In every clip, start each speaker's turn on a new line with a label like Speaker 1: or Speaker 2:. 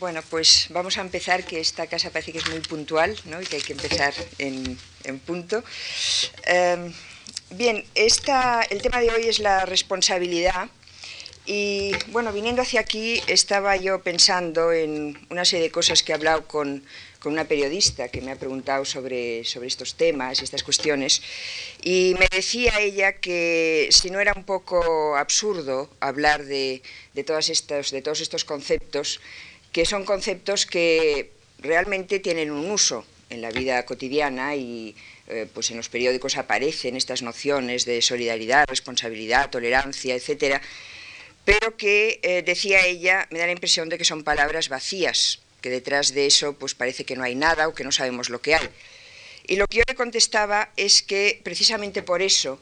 Speaker 1: Bueno, pues vamos a empezar, que esta casa parece que es muy puntual ¿no? y que hay que empezar en, punto. Em, bien, esta, el tema de hoy es la responsabilidad. Y bueno, viniendo hacia aquí estaba yo pensando en una serie de cosas que he hablado con, con una periodista que me ha preguntado sobre, sobre estos temas y estas cuestiones. Y me decía ella que si no era un poco absurdo hablar de, de, todas estas, de todos estos conceptos, que son conceptos que realmente tienen un uso en la vida cotidiana y eh, pues en los periódicos aparecen estas nociones de solidaridad, responsabilidad, tolerancia, etcétera, pero que, eh, decía ella, me da la impresión de que son palabras vacías, que detrás de eso pues parece que no hay nada o que no sabemos lo que hay. Y lo que yo le contestaba es que precisamente por eso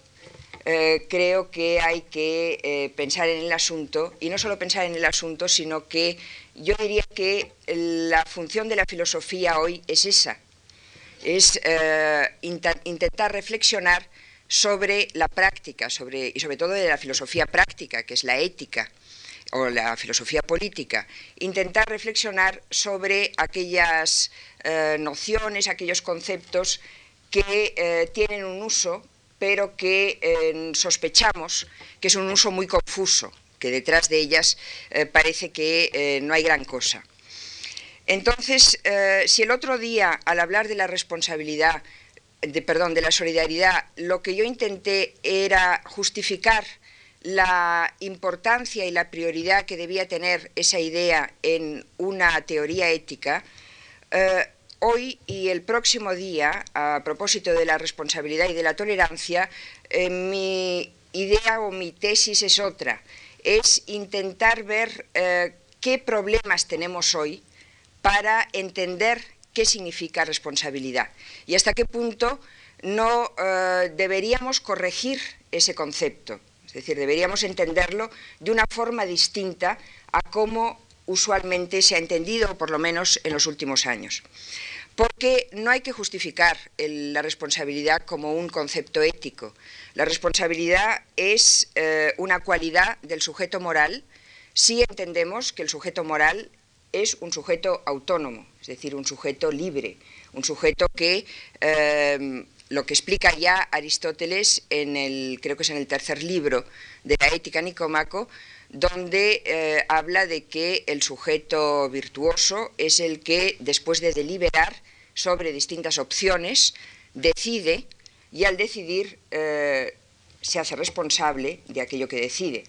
Speaker 1: eh, creo que hay que pensar en el asunto, y no solo pensar en el asunto, sino que yo diría que la función de la filosofía hoy es esa, es eh, intentar reflexionar sobre la práctica sobre, y sobre todo de la filosofía práctica, que es la ética o la filosofía política, intentar reflexionar sobre aquellas eh, nociones, aquellos conceptos que eh, tienen un uso, pero que sospechamos que es un uso muy confuso, que detrás de ellas eh, parece que eh, no hay gran cosa. Entonces, eh, si el otro día, al hablar de la responsabilidad, de, perdón, de la solidaridad, lo que yo intenté era justificar la importancia y la prioridad que debía tener esa idea en una teoría ética, hoy y el próximo día, a propósito de la responsabilidad y de la tolerancia, mi idea o mi tesis es otra es intentar ver eh, qué problemas tenemos hoy para entender qué significa responsabilidad y hasta qué punto no eh, deberíamos corregir ese concepto. Es decir, deberíamos entenderlo de una forma distinta a cómo usualmente se ha entendido, por lo menos en los últimos años. Porque no hay que justificar la responsabilidad como un concepto ético, la responsabilidad es eh, una cualidad del sujeto moral si entendemos que el sujeto moral es un sujeto autónomo, es decir, un sujeto libre, un sujeto que eh, lo que explica ya Aristóteles en el, creo que es en el tercer libro de la Ética Nicómaco, donde eh, habla de que el sujeto virtuoso es el que, después de deliberar sobre distintas opciones, decide y al decidir eh, se hace responsable de aquello que decide.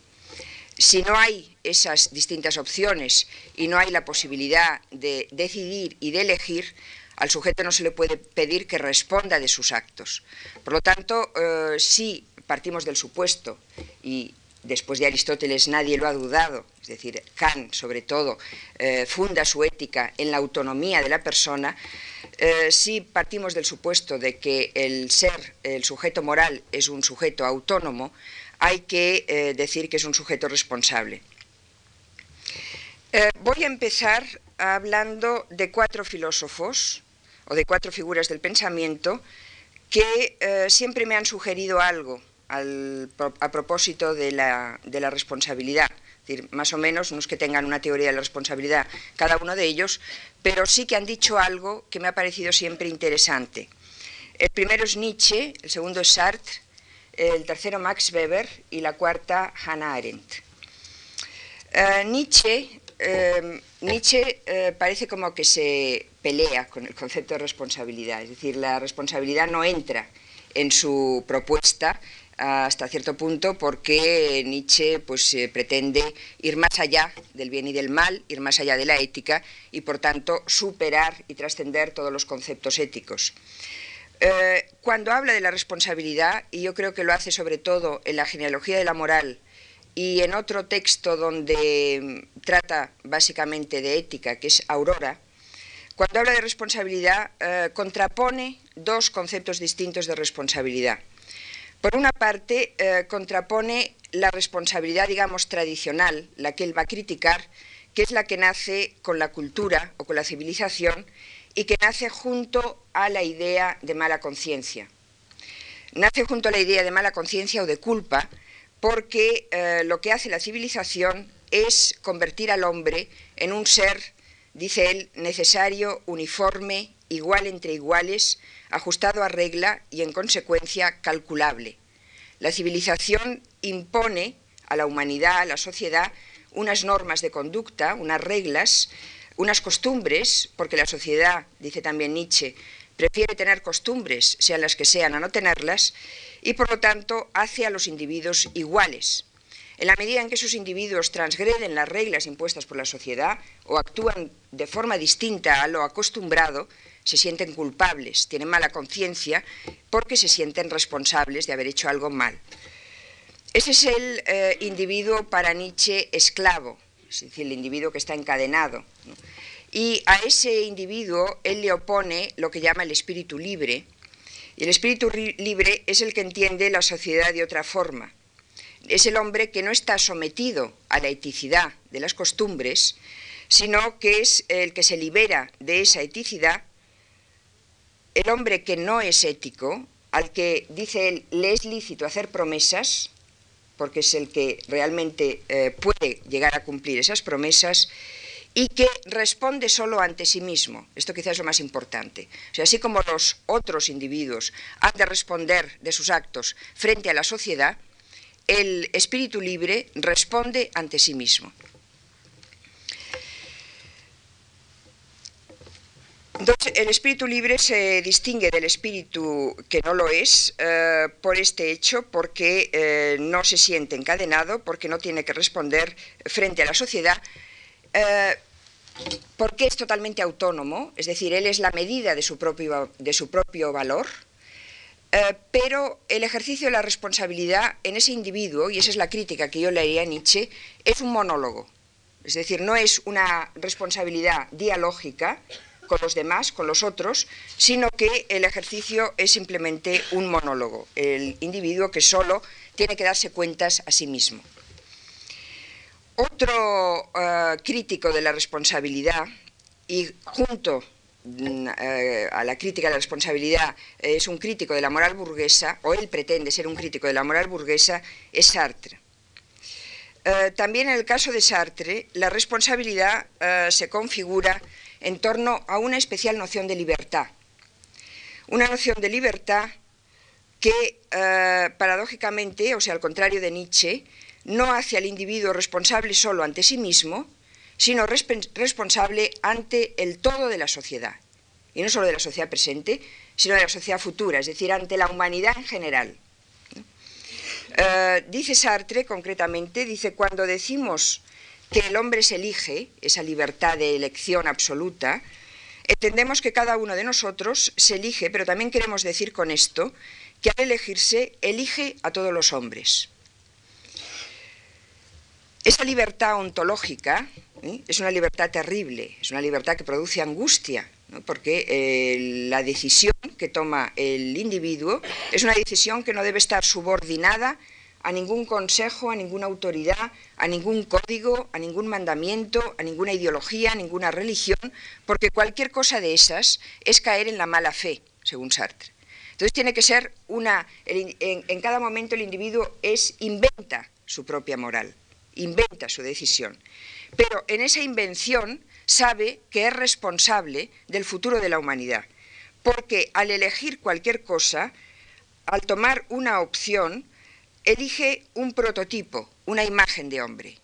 Speaker 1: Si no hay esas distintas opciones y no hay la posibilidad de decidir y de elegir, al sujeto no se le puede pedir que responda de sus actos. Por lo tanto, eh, si partimos del supuesto, y después de Aristóteles nadie lo ha dudado, es decir, Kant sobre todo eh, funda su ética en la autonomía de la persona, eh, si partimos del supuesto de que el ser, el sujeto moral, es un sujeto autónomo, hay que eh, decir que es un sujeto responsable. Voy a empezar hablando de cuatro filósofos o de cuatro figuras del pensamiento que siempre me han sugerido algo a propósito de la, responsabilidad decir, más o menos, no es que tengan una teoría de la responsabilidad cada uno de ellos, pero sí que han dicho algo que me ha parecido siempre interesante. El primero es Nietzsche, el segundo es Sartre, el tercero Max Weber y la cuarta Hannah Arendt. Eh, Nietzsche, eh, eh, parece como que se pelea con el concepto de responsabilidad, es decir, la responsabilidad no entra en su propuesta hasta cierto punto porque Nietzsche pues, eh, pretende ir más allá del bien y del mal, ir más allá de la ética y por tanto superar y trascender todos los conceptos éticos. Eh, cuando habla de la responsabilidad, y yo creo que lo hace sobre todo en la genealogía de la moral y en otro texto donde mm, trata básicamente de ética, que es Aurora, cuando habla de responsabilidad eh, contrapone dos conceptos distintos de responsabilidad. Por una parte, eh, contrapone la responsabilidad, digamos, tradicional, la que él va a criticar, que es la que nace con la cultura o con la civilización y que nace junto a la idea de mala conciencia. Nace junto a la idea de mala conciencia o de culpa porque eh, lo que hace la civilización es convertir al hombre en un ser dice él, necesario, uniforme, igual entre iguales, ajustado a regla y en consecuencia calculable. La civilización impone a la humanidad, a la sociedad, unas normas de conducta, unas reglas, unas costumbres, porque la sociedad, dice también Nietzsche, prefiere tener costumbres, sean las que sean, a no tenerlas, y por lo tanto hace a los individuos iguales. En la medida en que esos individuos transgreden las reglas impuestas por la sociedad o actúan de forma distinta a lo acostumbrado, se sienten culpables, tienen mala conciencia porque se sienten responsables de haber hecho algo mal. Ese es el eh, individuo para Nietzsche esclavo, es decir, el individuo que está encadenado. Y a ese individuo él le opone lo que llama el espíritu libre. Y el espíritu libre es el que entiende la sociedad de otra forma. Es el hombre que no está sometido a la eticidad de las costumbres, sino que es el que se libera de esa eticidad, el hombre que no es ético, al que dice él le es lícito hacer promesas, porque es el que realmente eh, puede llegar a cumplir esas promesas, y que responde solo ante sí mismo. Esto quizás es lo más importante. O sea, así como los otros individuos han de responder de sus actos frente a la sociedad, el espíritu libre responde ante sí mismo. El espíritu libre se distingue del espíritu que no lo es eh, por este hecho, porque eh, no se siente encadenado, porque no tiene que responder frente a la sociedad, eh, porque es totalmente autónomo, es decir, él es la medida de su propio, de su propio valor, pero el ejercicio de la responsabilidad en ese individuo, y esa es la crítica que yo le haría a Nietzsche, es un monólogo. Es decir, no es una responsabilidad dialógica con los demás, con los otros, sino que el ejercicio es simplemente un monólogo, el individuo que solo tiene que darse cuentas a sí mismo. Otro eh, crítico de la responsabilidad, y junto mm, eh, a la crítica de la responsabilidad es un crítico de la moral burguesa, o él pretende ser un crítico de la moral burguesa, es Sartre. Eh, también en el caso de Sartre, la responsabilidad se configura en torno a una especial noción de libertad. Una noción de libertad que, paradójicamente, o sea, al contrario de Nietzsche, no hace al individuo responsable solo ante sí mismo, sino responsable ante el todo de la sociedad. Y no solo de la sociedad presente, sino de la sociedad futura, es decir, ante la humanidad en general. Eh, dice Sartre concretamente, dice, cuando decimos que el hombre se elige, esa libertad de elección absoluta, entendemos que cada uno de nosotros se elige, pero también queremos decir con esto que al elegirse elige a todos los hombres. Esa libertad ontológica ¿eh? es una libertad terrible, es una libertad que produce angustia, porque eh, la decisión que toma el individuo es una decisión que no debe estar subordinada a ningún consejo, a ninguna autoridad, a ningún código, a ningún mandamiento, a ninguna ideología, a ninguna religión, porque cualquier cosa de esas es caer en la mala fe, según Sartre. Entonces tiene que ser una, en, en cada momento el individuo es inventa su propia moral inventa su decisión. Pero en esa invención sabe que es responsable del futuro de la humanidad, porque al elegir cualquier cosa, al tomar una opción, elige un prototipo, una imagen de hombre.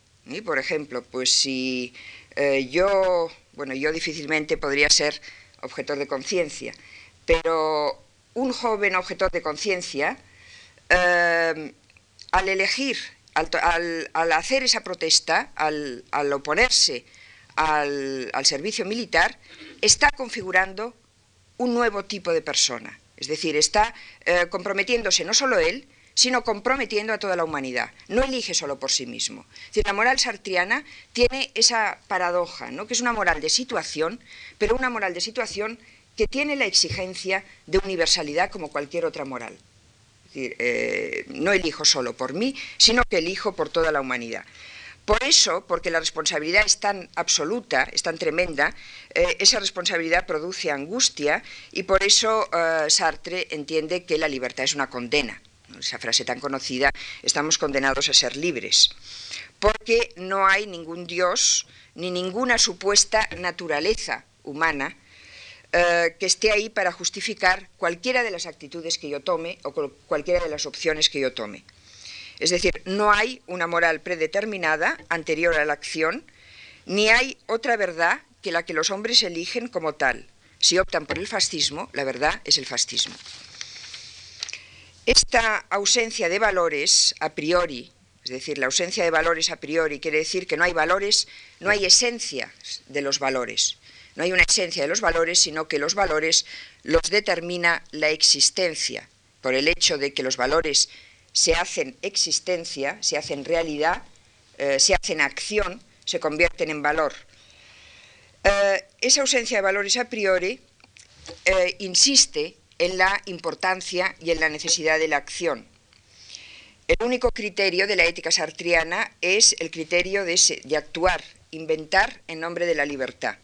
Speaker 1: Por ejemplo, pues si eh, yo, bueno, yo difícilmente podría ser objetor de conciencia, pero un joven objetor de conciencia, eh, al elegir al, hacer esa protesta, al, oponerse al, servicio militar, está configurando un nuevo tipo de persona. Es decir, está eh, comprometiéndose no solo él, sino comprometiendo a toda la humanidad. No elige solo por sí mismo. la moral sartriana tiene esa paradoja, ¿no? que es una moral de situación, pero una moral de situación que tiene la exigencia de universalidad como cualquier otra moral. Eh, no elijo solo por mí, sino que elijo por toda la humanidad. Por eso, porque la responsabilidad es tan absoluta, es tan tremenda, eh, esa responsabilidad produce angustia y por eso eh, Sartre entiende que la libertad es una condena. Esa frase tan conocida, estamos condenados a ser libres. porque no hay ningún Dios ni ninguna supuesta naturaleza humana eh, que esté ahí para justificar cualquiera de las actitudes que yo tome o cualquiera de las opciones que yo tome. Es decir, no hay una moral predeterminada anterior a la acción, ni hay otra verdad que la que los hombres eligen como tal. Si optan por el fascismo, la verdad es el fascismo. Esta ausencia de valores a priori, es decir, la ausencia de valores a priori quiere decir que no hay valores, no hay esencia de los valores. No hay una esencia de los valores, sino que los valores los determina la existencia, por el hecho de que los valores se hacen existencia, se hacen realidad, eh, se hacen acción, se convierten en valor. Eh, esa ausencia de valores a priori eh, insiste en la importancia y en la necesidad de la acción. El único criterio de la ética sartriana es el criterio de, actuar, inventar en nombre de la libertad.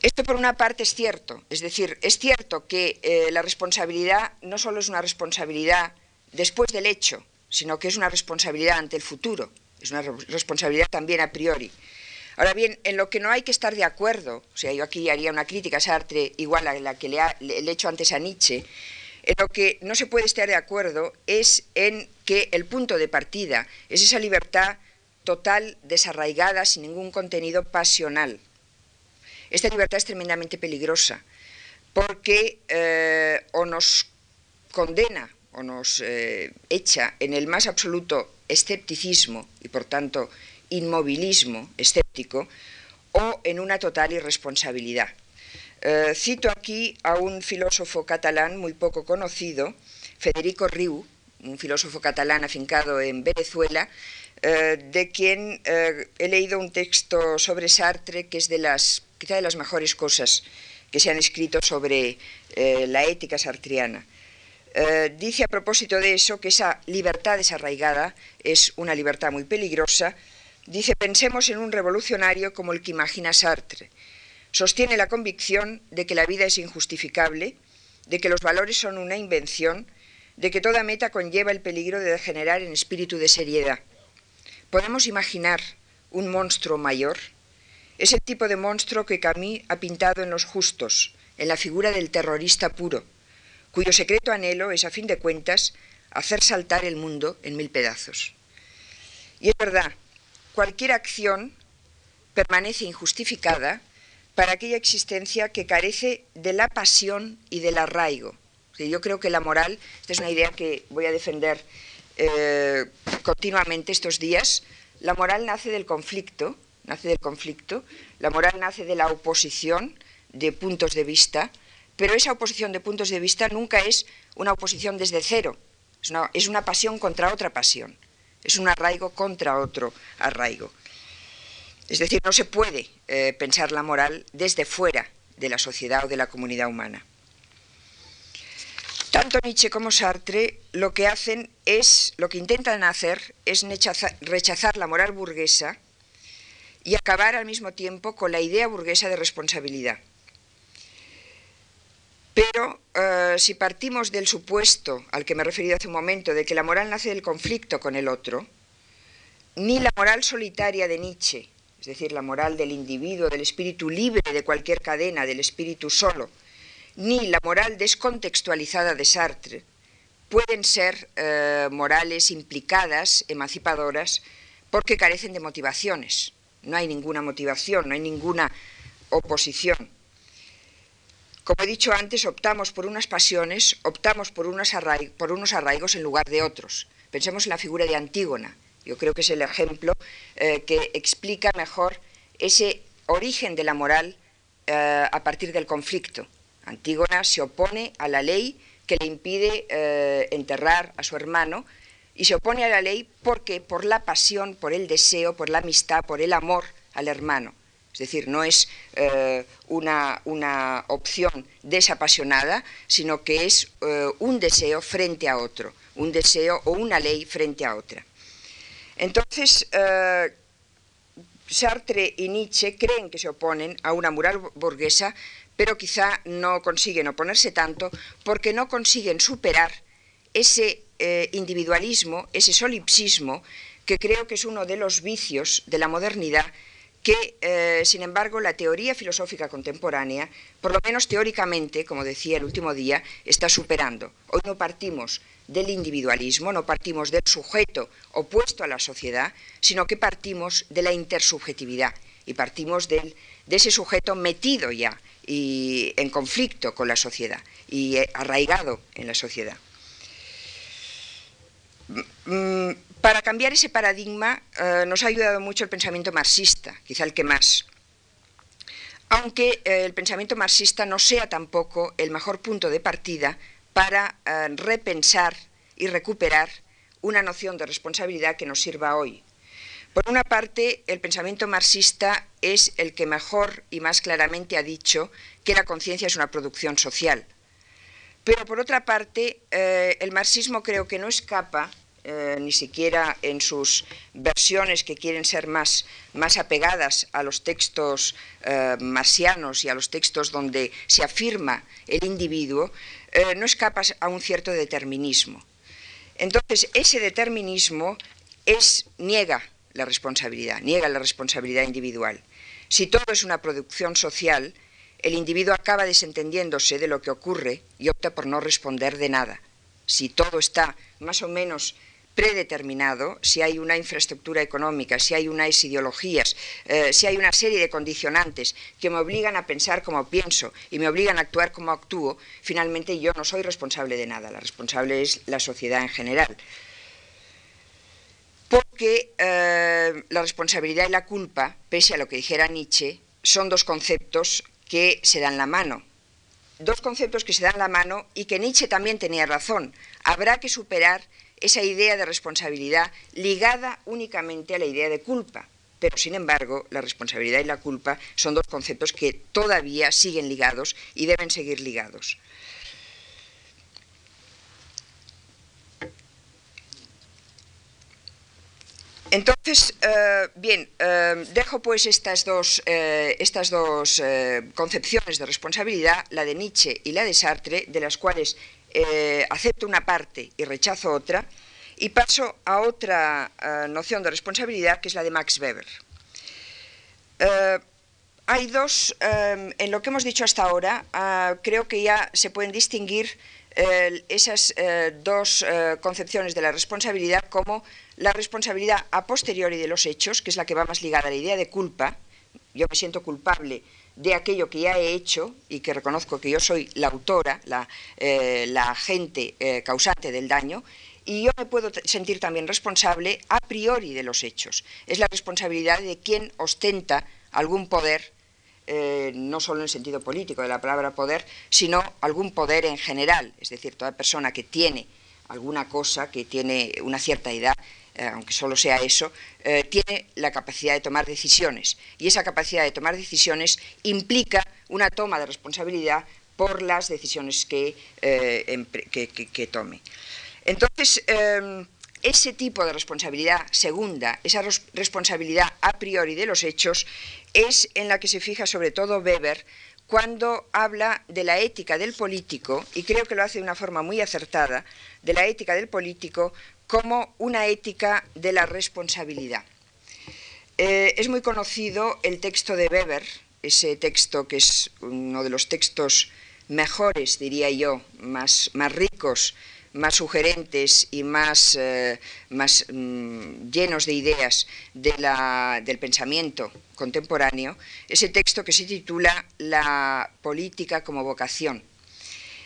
Speaker 1: Esto por una parte es cierto, es decir, es cierto que eh, la responsabilidad no solo es una responsabilidad después del hecho, sino que es una responsabilidad ante el futuro, es una responsabilidad también a priori. Ahora bien, en lo que no hay que estar de acuerdo, o sea, yo aquí haría una crítica a Sartre igual a la que le, he hecho antes a Nietzsche, en lo que no se puede estar de acuerdo es en que el punto de partida es esa libertad total, desarraigada, sin ningún contenido pasional. Esta libertad es tremendamente peligrosa porque eh, o nos condena o nos eh, echa en el más absoluto escepticismo y por tanto inmovilismo escéptico o en una total irresponsabilidad. Eh, cito aquí a un filósofo catalán muy poco conocido, Federico Riu, un filósofo catalán afincado en Venezuela, de quien he leído un texto sobre Sartre que es de las quizá de las mejores cosas que se han escrito sobre eh, la ética sartriana. Eh, dice a propósito de eso que esa libertad desarraigada es una libertad muy peligrosa. Dice, pensemos en un revolucionario como el que imagina Sartre. Sostiene la convicción de que la vida es injustificable, de que los valores son una invención, de que toda meta conlleva el peligro de degenerar en espíritu de seriedad. ¿Podemos imaginar un monstruo mayor? Es el tipo de monstruo que Camus ha pintado en Los Justos, en la figura del terrorista puro, cuyo secreto anhelo es, a fin de cuentas, hacer saltar el mundo en mil pedazos. Y es verdad, cualquier acción permanece injustificada para aquella existencia que carece de la pasión y del arraigo. Yo creo que la moral, esta es una idea que voy a defender eh, continuamente estos días, la moral nace del conflicto, nace del conflicto, la moral nace de la oposición de puntos de vista, pero esa oposición de puntos de vista nunca es una oposición desde cero, es una, pasión contra otra pasión, es un arraigo contra otro arraigo. Es decir, no se puede eh, pensar la moral desde fuera de la sociedad o de la comunidad humana. Tanto Nietzsche como Sartre lo que hacen es, lo que intentan hacer es rechazar la moral burguesa y acabar al mismo tiempo con la idea burguesa de responsabilidad. Pero eh, si partimos del supuesto al que me he referido hace un momento, de que la moral nace del conflicto con el otro, ni la moral solitaria de Nietzsche, es decir, la moral del individuo, del espíritu libre de cualquier cadena, del espíritu solo, ni la moral descontextualizada de Sartre, pueden ser eh, morales implicadas, emancipadoras, porque carecen de motivaciones no hay ninguna motivación, no hay ninguna oposición. Como he dicho antes, optamos por unas pasiones, optamos por, unos arraigos en lugar de otros. Pensemos en la figura de Antígona. Yo creo que es el ejemplo eh, que explica mejor ese origen de la moral eh, a partir del conflicto. Antígona se opone a la ley que le impide eh, enterrar a su hermano y se opone a la ley porque por la pasión, por el deseo, por la amistad, por el amor al hermano. Es decir, no es eh, una, una, opción desapasionada, sino que es eh, un deseo frente a otro, un deseo o una ley frente a otra. Entonces, eh, Sartre y Nietzsche creen que se oponen a una moral burguesa, pero quizá no consiguen oponerse tanto porque no consiguen superar ese individualismo, ese solipsismo que creo que es uno de los vicios de la modernidad que, eh, sin embargo, la teoría filosófica contemporánea, por lo menos teóricamente, como decía el último día, está superando. Hoy no partimos del individualismo, no partimos del sujeto opuesto a la sociedad, sino que partimos de la intersubjetividad y partimos de ese sujeto metido ya y en conflicto con la sociedad y eh, arraigado en la sociedad. Mm, para cambiar ese paradigma eh, nos ha ayudado mucho el pensamiento marxista, quizá el que más. Aunque eh, el pensamiento marxista no sea tampoco el mejor punto de partida para eh, repensar y recuperar una noción de responsabilidad que nos sirva hoy. Por una parte, el pensamiento marxista es el que mejor y más claramente ha dicho que la conciencia es una producción social. Pero por otra parte, el marxismo creo que no escapa eh, ni siquiera en sus versiones que quieren ser más, más apegadas a los textos eh, marcianos y a los textos donde se afirma el individuo, eh, no escapas a un cierto determinismo. Entonces, ese determinismo es, niega la responsabilidad, niega la responsabilidad individual. Si todo es una producción social, el individuo acaba desentendiéndose de lo que ocurre y opta por no responder de nada. Si todo está más o menos predeterminado, si hay una infraestructura económica, si hay unas ideologías, eh, si hay una serie de condicionantes que me obligan a pensar como pienso y me obligan a actuar como actúo, finalmente yo no soy responsable de nada, la responsable es la sociedad en general. Porque eh, la responsabilidad y la culpa, pese a lo que dijera Nietzsche, son dos conceptos que se dan la mano. Dos conceptos que se dan la mano y que Nietzsche también tenía razón. Habrá que superar esa idea de responsabilidad ligada únicamente a la idea de culpa. Pero, sin embargo, la responsabilidad y la culpa son dos conceptos que todavía siguen ligados y deben seguir ligados. Entonces, eh, bien, eh, dejo pues estas dos, eh, estas dos concepciones de responsabilidad, la de Nietzsche y la de Sartre, de las cuales eh, acepto una parte y rechazo otra, y paso a otra eh, noción de responsabilidad que es la de Max Weber. Eh, hay dos, en lo que hemos dicho hasta ahora, creo que ya se pueden distinguir esas dos concepciones de la responsabilidad como la responsabilidad a posteriori de los hechos, que es la que va más ligada a la idea de culpa, yo me siento culpable de aquello que ya he hecho y que reconozco que yo soy la autora, la, eh, agente eh, causante del daño, y yo me puedo sentir también responsable a priori de los hechos. Es la responsabilidad de quien ostenta algún poder, eh, no solo en el sentido político de la palabra poder, sino algún poder en general, es decir, toda persona que tiene alguna cosa, que tiene una cierta edad, eh, aunque solo sea eso, eh, tiene la capacidad de tomar decisiones. Y esa capacidad de tomar decisiones implica una toma de responsabilidad por las decisiones que, eh, tome. Entonces, ese tipo de responsabilidad segunda, esa responsabilidad a priori de los hechos, es en la que se fija sobre todo Weber cuando habla de la ética del político, y creo que lo hace de una forma muy acertada, de la ética del político como una ética de la responsabilidad. Eh, es muy conocido el texto de Weber, ese texto que es uno de los textos mejores, diría yo, más, más ricos, más sugerentes y más, eh, más mm, llenos de ideas del pensamiento contemporáneo, ese texto que se titula La política como vocación.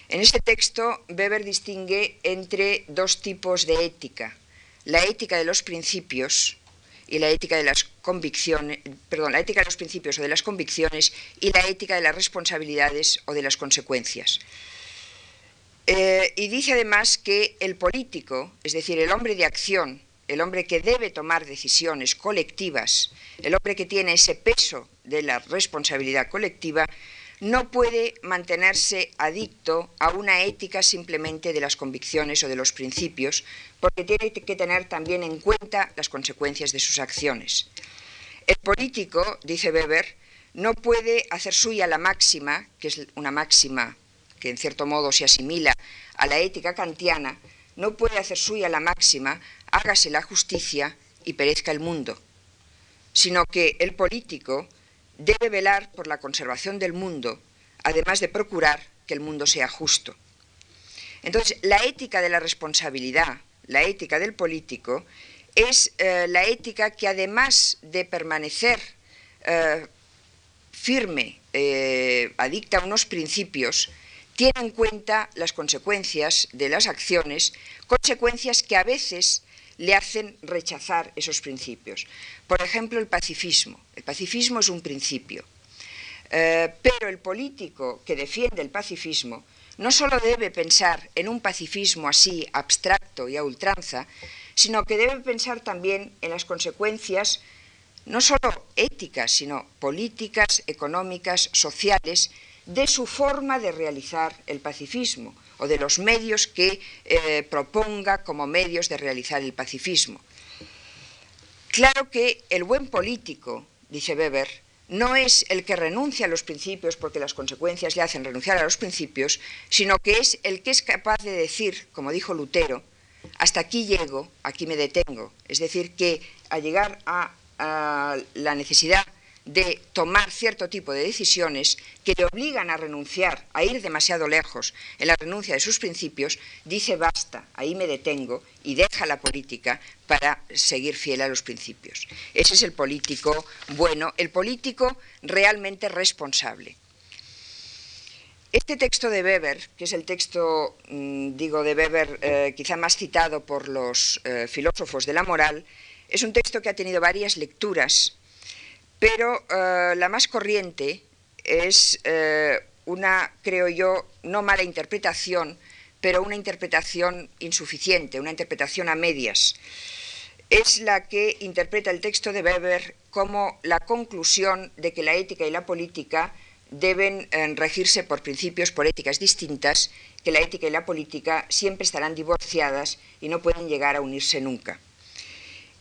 Speaker 1: En este texto, Weber distingue entre dos tipos de ética, la ética de los principios y la ética de las convicciones, perdón, la ética de los principios o de las convicciones y la ética de las responsabilidades o de las consecuencias. Eh, y dice además que el político, es decir, el hombre de acción, el hombre que debe tomar decisiones colectivas, el hombre que tiene ese peso de la responsabilidad colectiva, no puede mantenerse adicto a una ética simplemente de las convicciones o de los principios, porque tiene que tener también en cuenta las consecuencias de sus acciones. El político, dice Weber, no puede hacer suya la máxima, que es una máxima que en cierto modo se asimila a la ética kantiana, no puede hacer suya la máxima, hágase la justicia y perezca el mundo, sino que el político debe velar por la conservación del mundo, además de procurar que el mundo sea justo. Entonces, la ética de la responsabilidad, la ética del político, es eh, la ética que además de permanecer eh, firme, eh, adicta a unos principios, tiene en cuenta las consecuencias de las acciones, consecuencias que a veces le hacen rechazar esos principios. Por ejemplo, el pacifismo. El pacifismo es un principio, pero el político que defiende el pacifismo no solo debe pensar en un pacifismo así abstracto y a ultranza, sino que debe pensar también en las consecuencias no solo éticas, sino políticas, económicas, sociales, de su forma de realizar el pacifismo o de los medios que eh, proponga como medios de realizar el pacifismo. Claro que el buen político, dice Weber, no es el que renuncia a los principios porque las consecuencias le hacen renunciar a los principios, sino que es el que es capaz de decir, como dijo Lutero, hasta aquí llego, aquí me detengo. Es decir, que al llegar a, la necesidad de tomar cierto tipo de decisiones que le obligan a renunciar, a ir demasiado lejos en la renuncia de sus principios, dice basta, ahí me detengo y deja la política para seguir fiel a los principios. Ese es el político bueno, el político realmente responsable. Este texto de Weber, que es el texto, mm, digo, de Weber eh, quizá más citado por los eh, filósofos de la moral, es un texto que ha tenido varias lecturas, pero eh, la más corriente es una, creo yo, no mala interpretación, pero una interpretación insuficiente, una interpretación a medias. Es la que interpreta el texto de Weber como la conclusión de que la ética y la política deben eh, regirse por principios, por éticas distintas, que la ética y la política siempre estarán divorciadas y no pueden llegar a unirse nunca.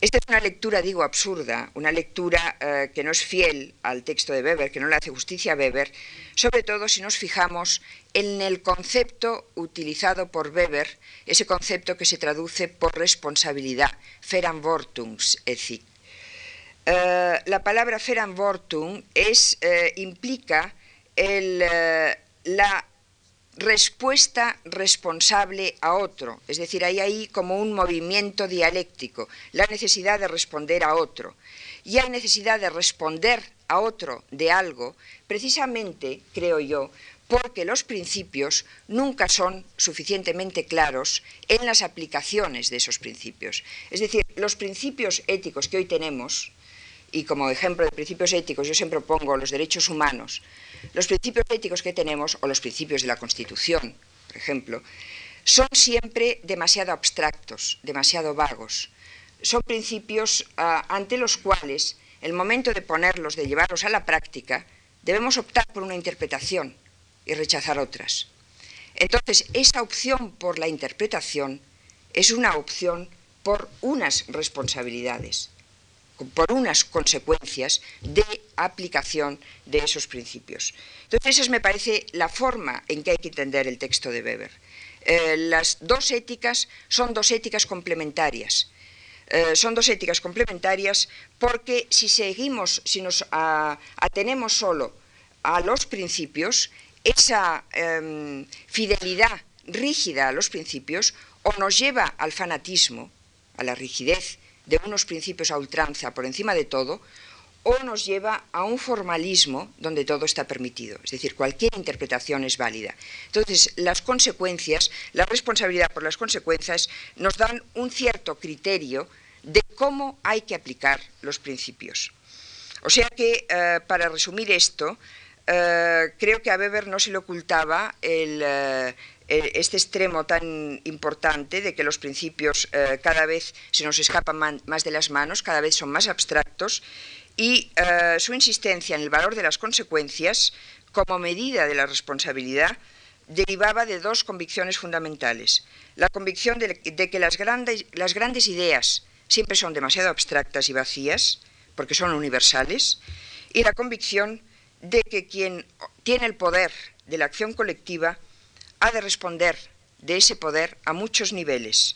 Speaker 1: Esta es una lectura, digo, absurda, una lectura eh, que no es fiel al texto de Weber, que no le hace justicia a Weber, sobre todo si nos fijamos en el concepto utilizado por Weber, ese concepto que se traduce por responsabilidad, Verantwortungsethik. Eh, la palabra Verantwortung es, implica eh, la respuesta responsable a otro, es decir, hay ahí como un movimiento dialéctico, la necesidad de responder a otro. Y hay necesidad de responder a otro de algo, precisamente, creo yo, porque los principios nunca son suficientemente claros en las aplicaciones de esos principios. Es decir, los principios éticos que hoy tenemos, y como ejemplo de principios éticos yo siempre pongo los derechos humanos, los principios éticos que tenemos, o los principios de la Constitución, por ejemplo, son siempre demasiado abstractos, demasiado vagos. Son principios ah, ante los cuales, el momento de ponerlos, de llevarlos a la práctica, debemos optar por una interpretación y rechazar otras. Entonces, esa opción por la interpretación es una opción por unas responsabilidades por unas consecuencias de aplicación de esos principios. Entonces, esa me parece la forma en que hay que entender el texto de Weber. Eh, las dos éticas son dos éticas complementarias. Eh, son dos éticas complementarias porque si seguimos, si nos atenemos solo a los principios, esa em, fidelidad rígida a los principios o nos lleva al fanatismo, a la rigidez de unos principios a ultranza por encima de todo, o nos lleva a un formalismo donde todo está permitido, es decir, cualquier interpretación es válida. Entonces, las consecuencias, la responsabilidad por las consecuencias nos dan un cierto criterio de cómo hay que aplicar los principios. O sea que, eh, para resumir esto, eh, creo que a Weber no se le ocultaba el, eh, este extremo tan importante de que los principios eh, cada vez se nos escapan más de las manos, cada vez son más abstractos, y eh, su insistencia en el valor de las consecuencias como medida de la responsabilidad derivaba de dos convicciones fundamentales. La convicción de, que las grandes ideas siempre son demasiado abstractas y vacías, porque son universales, y la convicción de que quien tiene el poder de la acción colectiva ha de responder de ese poder a muchos niveles,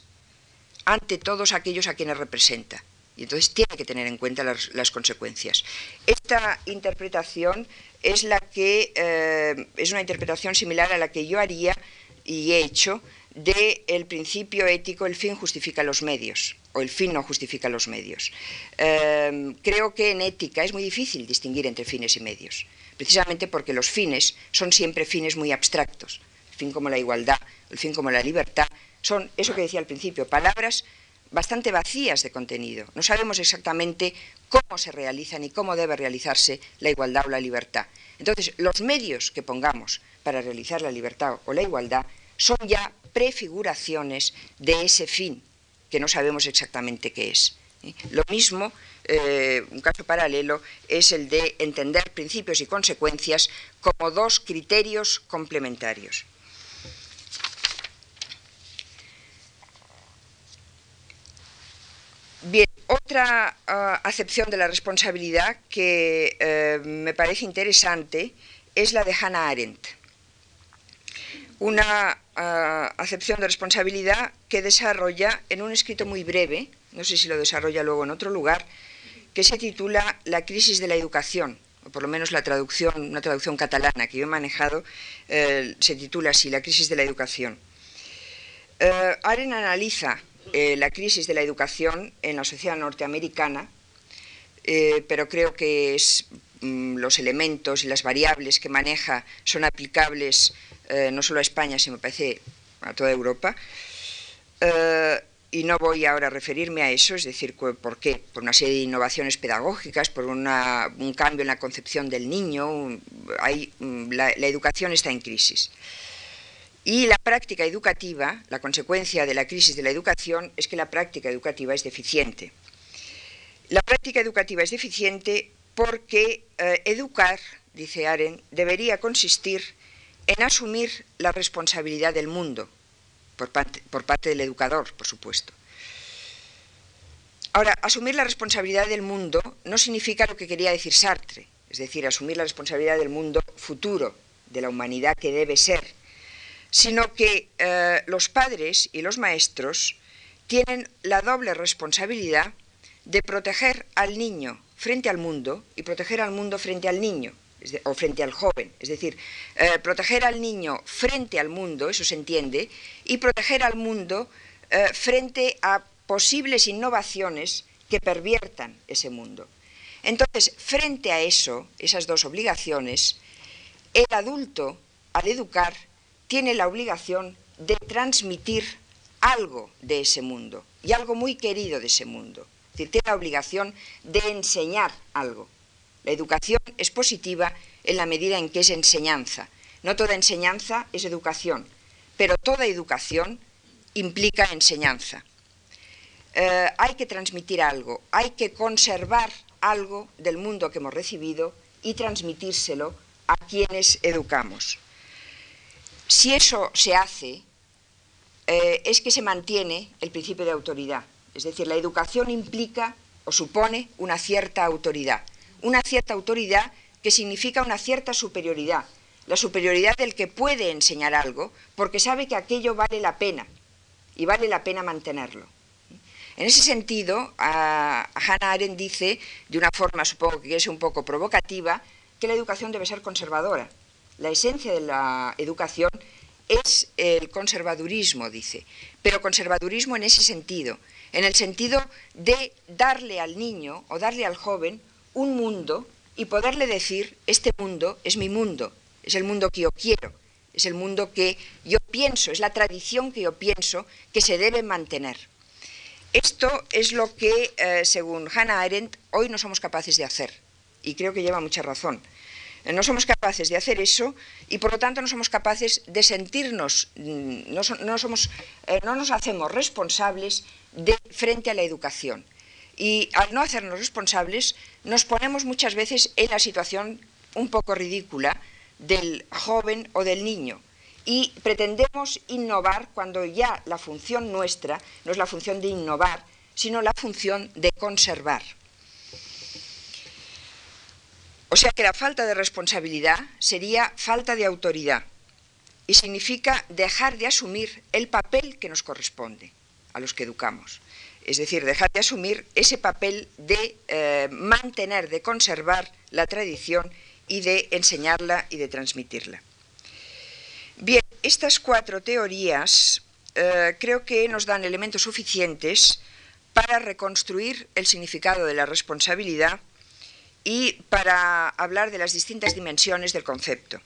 Speaker 1: ante todos aquellos a quienes representa. y entonces tiene que tener en cuenta las, consecuencias. Esta interpretación es la que eh, es una interpretación similar a la que yo haría y he hecho del principio ético el fin justifica los medios o el fin no justifica los medios. Eh, creo que en ética es muy difícil distinguir entre fines y medios, precisamente porque los fines son siempre fines muy abstractos. Fin como la igualdad, el fin como la libertad, son eso que decía al principio, palabras bastante vacías de contenido. No sabemos exactamente cómo se realizan y cómo debe realizarse la igualdad o la libertad. Entonces, los medios que pongamos para realizar la libertad o la igualdad son ya prefiguraciones de ese fin que no sabemos exactamente qué es. ¿eh? Lo mismo, eh, un caso paralelo, es el de entender principios y consecuencias como dos criterios complementarios. Bien, otra ah, acepción de la responsabilidad que eh, me parece interesante es la de Hannah Arendt. Una ah, acepción de responsabilidad que desarrolla en un escrito muy breve, no sé si lo desarrolla luego en otro lugar, que se titula La crisis de la educación, o por lo menos la traducción, una traducción catalana que yo he manejado, eh, se titula así, La crisis de la educación. Eh, Arendt analiza eh, la crisis de la educación en la sociedad norteamericana, eh, pero creo que mm, los elementos y las variables que maneja son aplicables eh, no solo a España, sino me parece a toda Europa. y no voy ahora a referirme a eso, es decir, ¿por qué? Por una serie de innovaciones pedagógicas, por un cambio en la concepción del niño, mm, la educación está en crisis. Y la práctica educativa, la consecuencia de la crisis de la educación es que la práctica educativa es deficiente. La práctica educativa es deficiente porque eh, educar, dice Aren, debería consistir en asumir la responsabilidad del mundo, por parte, por parte del educador, por supuesto. Ahora, asumir la responsabilidad del mundo no significa lo que quería decir Sartre, es decir, asumir la responsabilidad del mundo futuro, de la humanidad que debe ser, sino que eh, los padres y los maestros tienen la doble responsabilidad de proteger al niño frente al mundo y proteger al mundo frente al niño o frente al joven. Es decir, eh, proteger al niño frente al mundo, eso se entiende, y proteger al mundo eh, frente a posibles innovaciones que perviertan ese mundo. Entonces, frente a eso, esas dos obligaciones, el adulto, al educar, tiene la obligación de transmitir algo de ese mundo y algo muy querido de ese mundo. Es decir, tiene la obligación de enseñar algo. La educación es positiva en la medida en que es enseñanza. No toda enseñanza es educación, pero toda educación implica enseñanza. Eh, hay que transmitir algo, hay que conservar algo del mundo que hemos recibido y transmitírselo a quienes educamos. Si eso se hace, eh, es que se mantiene el principio de autoridad. Es decir, la educación implica o supone una cierta autoridad. Una cierta autoridad que significa una cierta superioridad. La superioridad del que puede enseñar algo porque sabe que aquello vale la pena y vale la pena mantenerlo. En ese sentido, Hannah Arendt dice, de una forma supongo que es un poco provocativa, que la educación debe ser conservadora la esencia de la educación es el conservadurismo, dice, pero conservadurismo en ese sentido, en el sentido de darle al niño o darle al joven un mundo y poderle decir, este mundo es mi mundo, es el mundo que yo quiero, es el mundo que yo pienso, es la tradición que yo pienso que se debe mantener. Esto es lo que, eh, según Hannah Arendt, hoy no somos capaces de hacer, y creo que lleva mucha razón. No somos capaces de hacer eso y por lo tanto no somos capaces de sentirnos, mm, eh, no nos hacemos responsables frente a la educación. Y al no hacernos responsables nos ponemos muchas veces en la situación un poco ridícula del joven o del niño y pretendemos innovar cuando ya la función nuestra no es la función de innovar, sino la función de conservar. O sea que la falta de responsabilidad sería falta de autoridad y significa dejar de asumir el papel que nos corresponde a los que educamos. es decir, dejar de asumir ese papel de eh, mantener, de conservar la tradición y de enseñarla y de transmitirla. Bien, estas cuatro teorías eh, creo que nos dan elementos suficientes para reconstruir el significado de la responsabilidad y para hablar de las distintas dimensiones del concepto.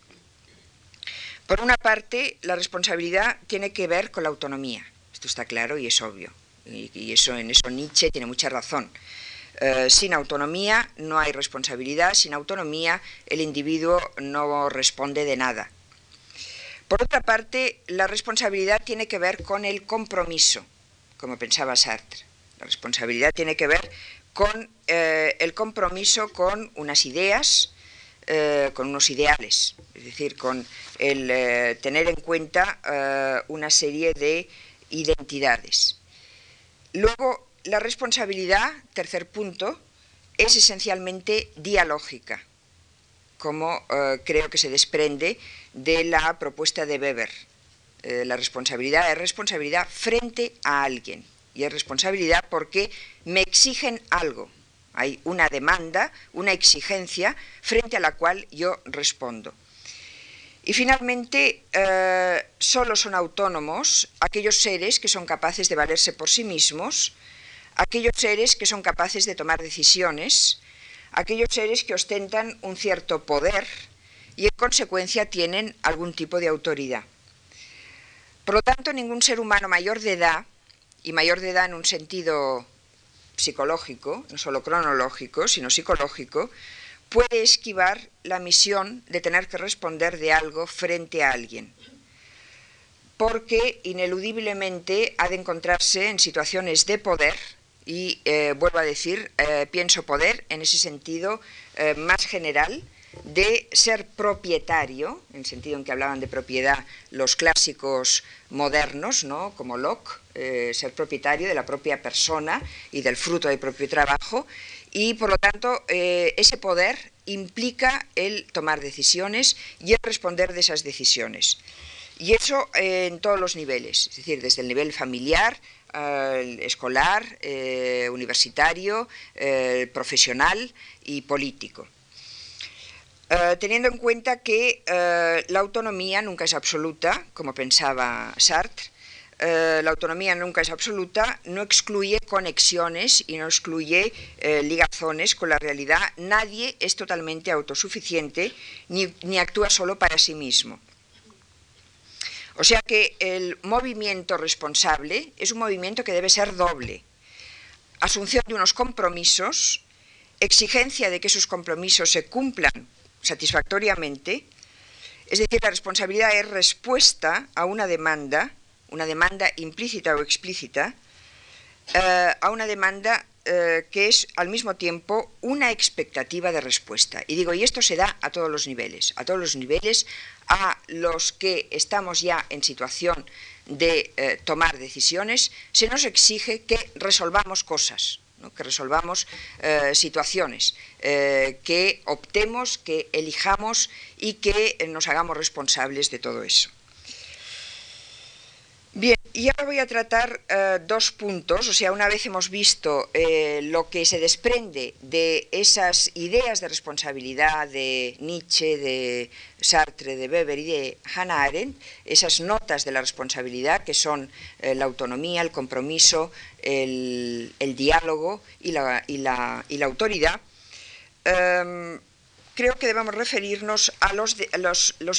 Speaker 1: Por una parte, la responsabilidad tiene que ver con la autonomía. Esto está claro y es obvio. Y, eso, en eso Nietzsche tiene mucha razón. Eh, sin autonomía no hay responsabilidad, sin autonomía el individuo no responde de nada. Por otra parte, la responsabilidad tiene que ver con el compromiso, como pensaba Sartre. La responsabilidad tiene que ver con eh, el compromiso con unas ideas, eh, con unos ideales, es decir, con el tener en cuenta una serie de identidades. Luego, la responsabilidad, tercer punto, es esencialmente dialógica, como eh, creo que se desprende de la propuesta de Weber. Eh, la responsabilidad es responsabilidad frente a alguien y es responsabilidad porque me exigen algo. Hay una demanda, una exigencia frente a la cual yo respondo. Y finalmente, eh, solo son autónomos aquellos seres que son capaces de valerse por sí mismos, aquellos seres que son capaces de tomar decisiones, aquellos seres que ostentan un cierto poder y en consecuencia tienen algún tipo de autoridad. Por lo tanto, ningún ser humano mayor de edad, y mayor de edad en un sentido psicológico, no solo cronológico, sino psicológico, puede esquivar la misión de tener que responder de algo frente a alguien, porque ineludiblemente ha de encontrarse en situaciones de poder, y eh, vuelvo a decir, eh, pienso poder en ese sentido eh, más general, de ser propietario, en el sentido en que hablaban de propiedad los clásicos modernos, ¿no? como Locke, ser propietario de la propia persona y del fruto del propio trabajo, y por lo tanto eh, ese poder implica el tomar decisiones y el responder de esas decisiones. Y eso eh, en todos los niveles, es decir, desde el nivel familiar, escolar, eh, universitario, profesional y político. Teniendo en cuenta que la autonomía nunca es absoluta, como pensaba Sartre, eh, la autonomía nunca es absoluta, no excluye conexiones y no excluye eh, ligazones con la realidad. Nadie es totalmente autosuficiente ni, ni actúa solo para sí mismo. O sea que el movimiento responsable es un movimiento que debe ser doble. Asunción de unos compromisos, exigencia de que esos compromisos se cumplan satisfactoriamente, es decir, la responsabilidad es respuesta a una demanda una demanda implícita o explícita, eh, a una demanda eh, que es al mismo tiempo una expectativa de respuesta. Y digo, y esto se da a todos los niveles, a todos los niveles, a los que estamos ya en situación de eh, tomar decisiones, se nos exige que resolvamos cosas, que resolvamos situaciones, que optemos, que elijamos y que nos hagamos responsables de todo eso. Y ahora voy a tratar eh, dos puntos, o sea, una vez hemos visto eh, lo que se desprende de esas ideas de responsabilidad de Nietzsche, de Sartre, de Weber y de Hannah Arendt, esas notas de la responsabilidad que son eh, la autonomía, el compromiso, el, diálogo y la autoridad, em, creo que debemos referirnos a los,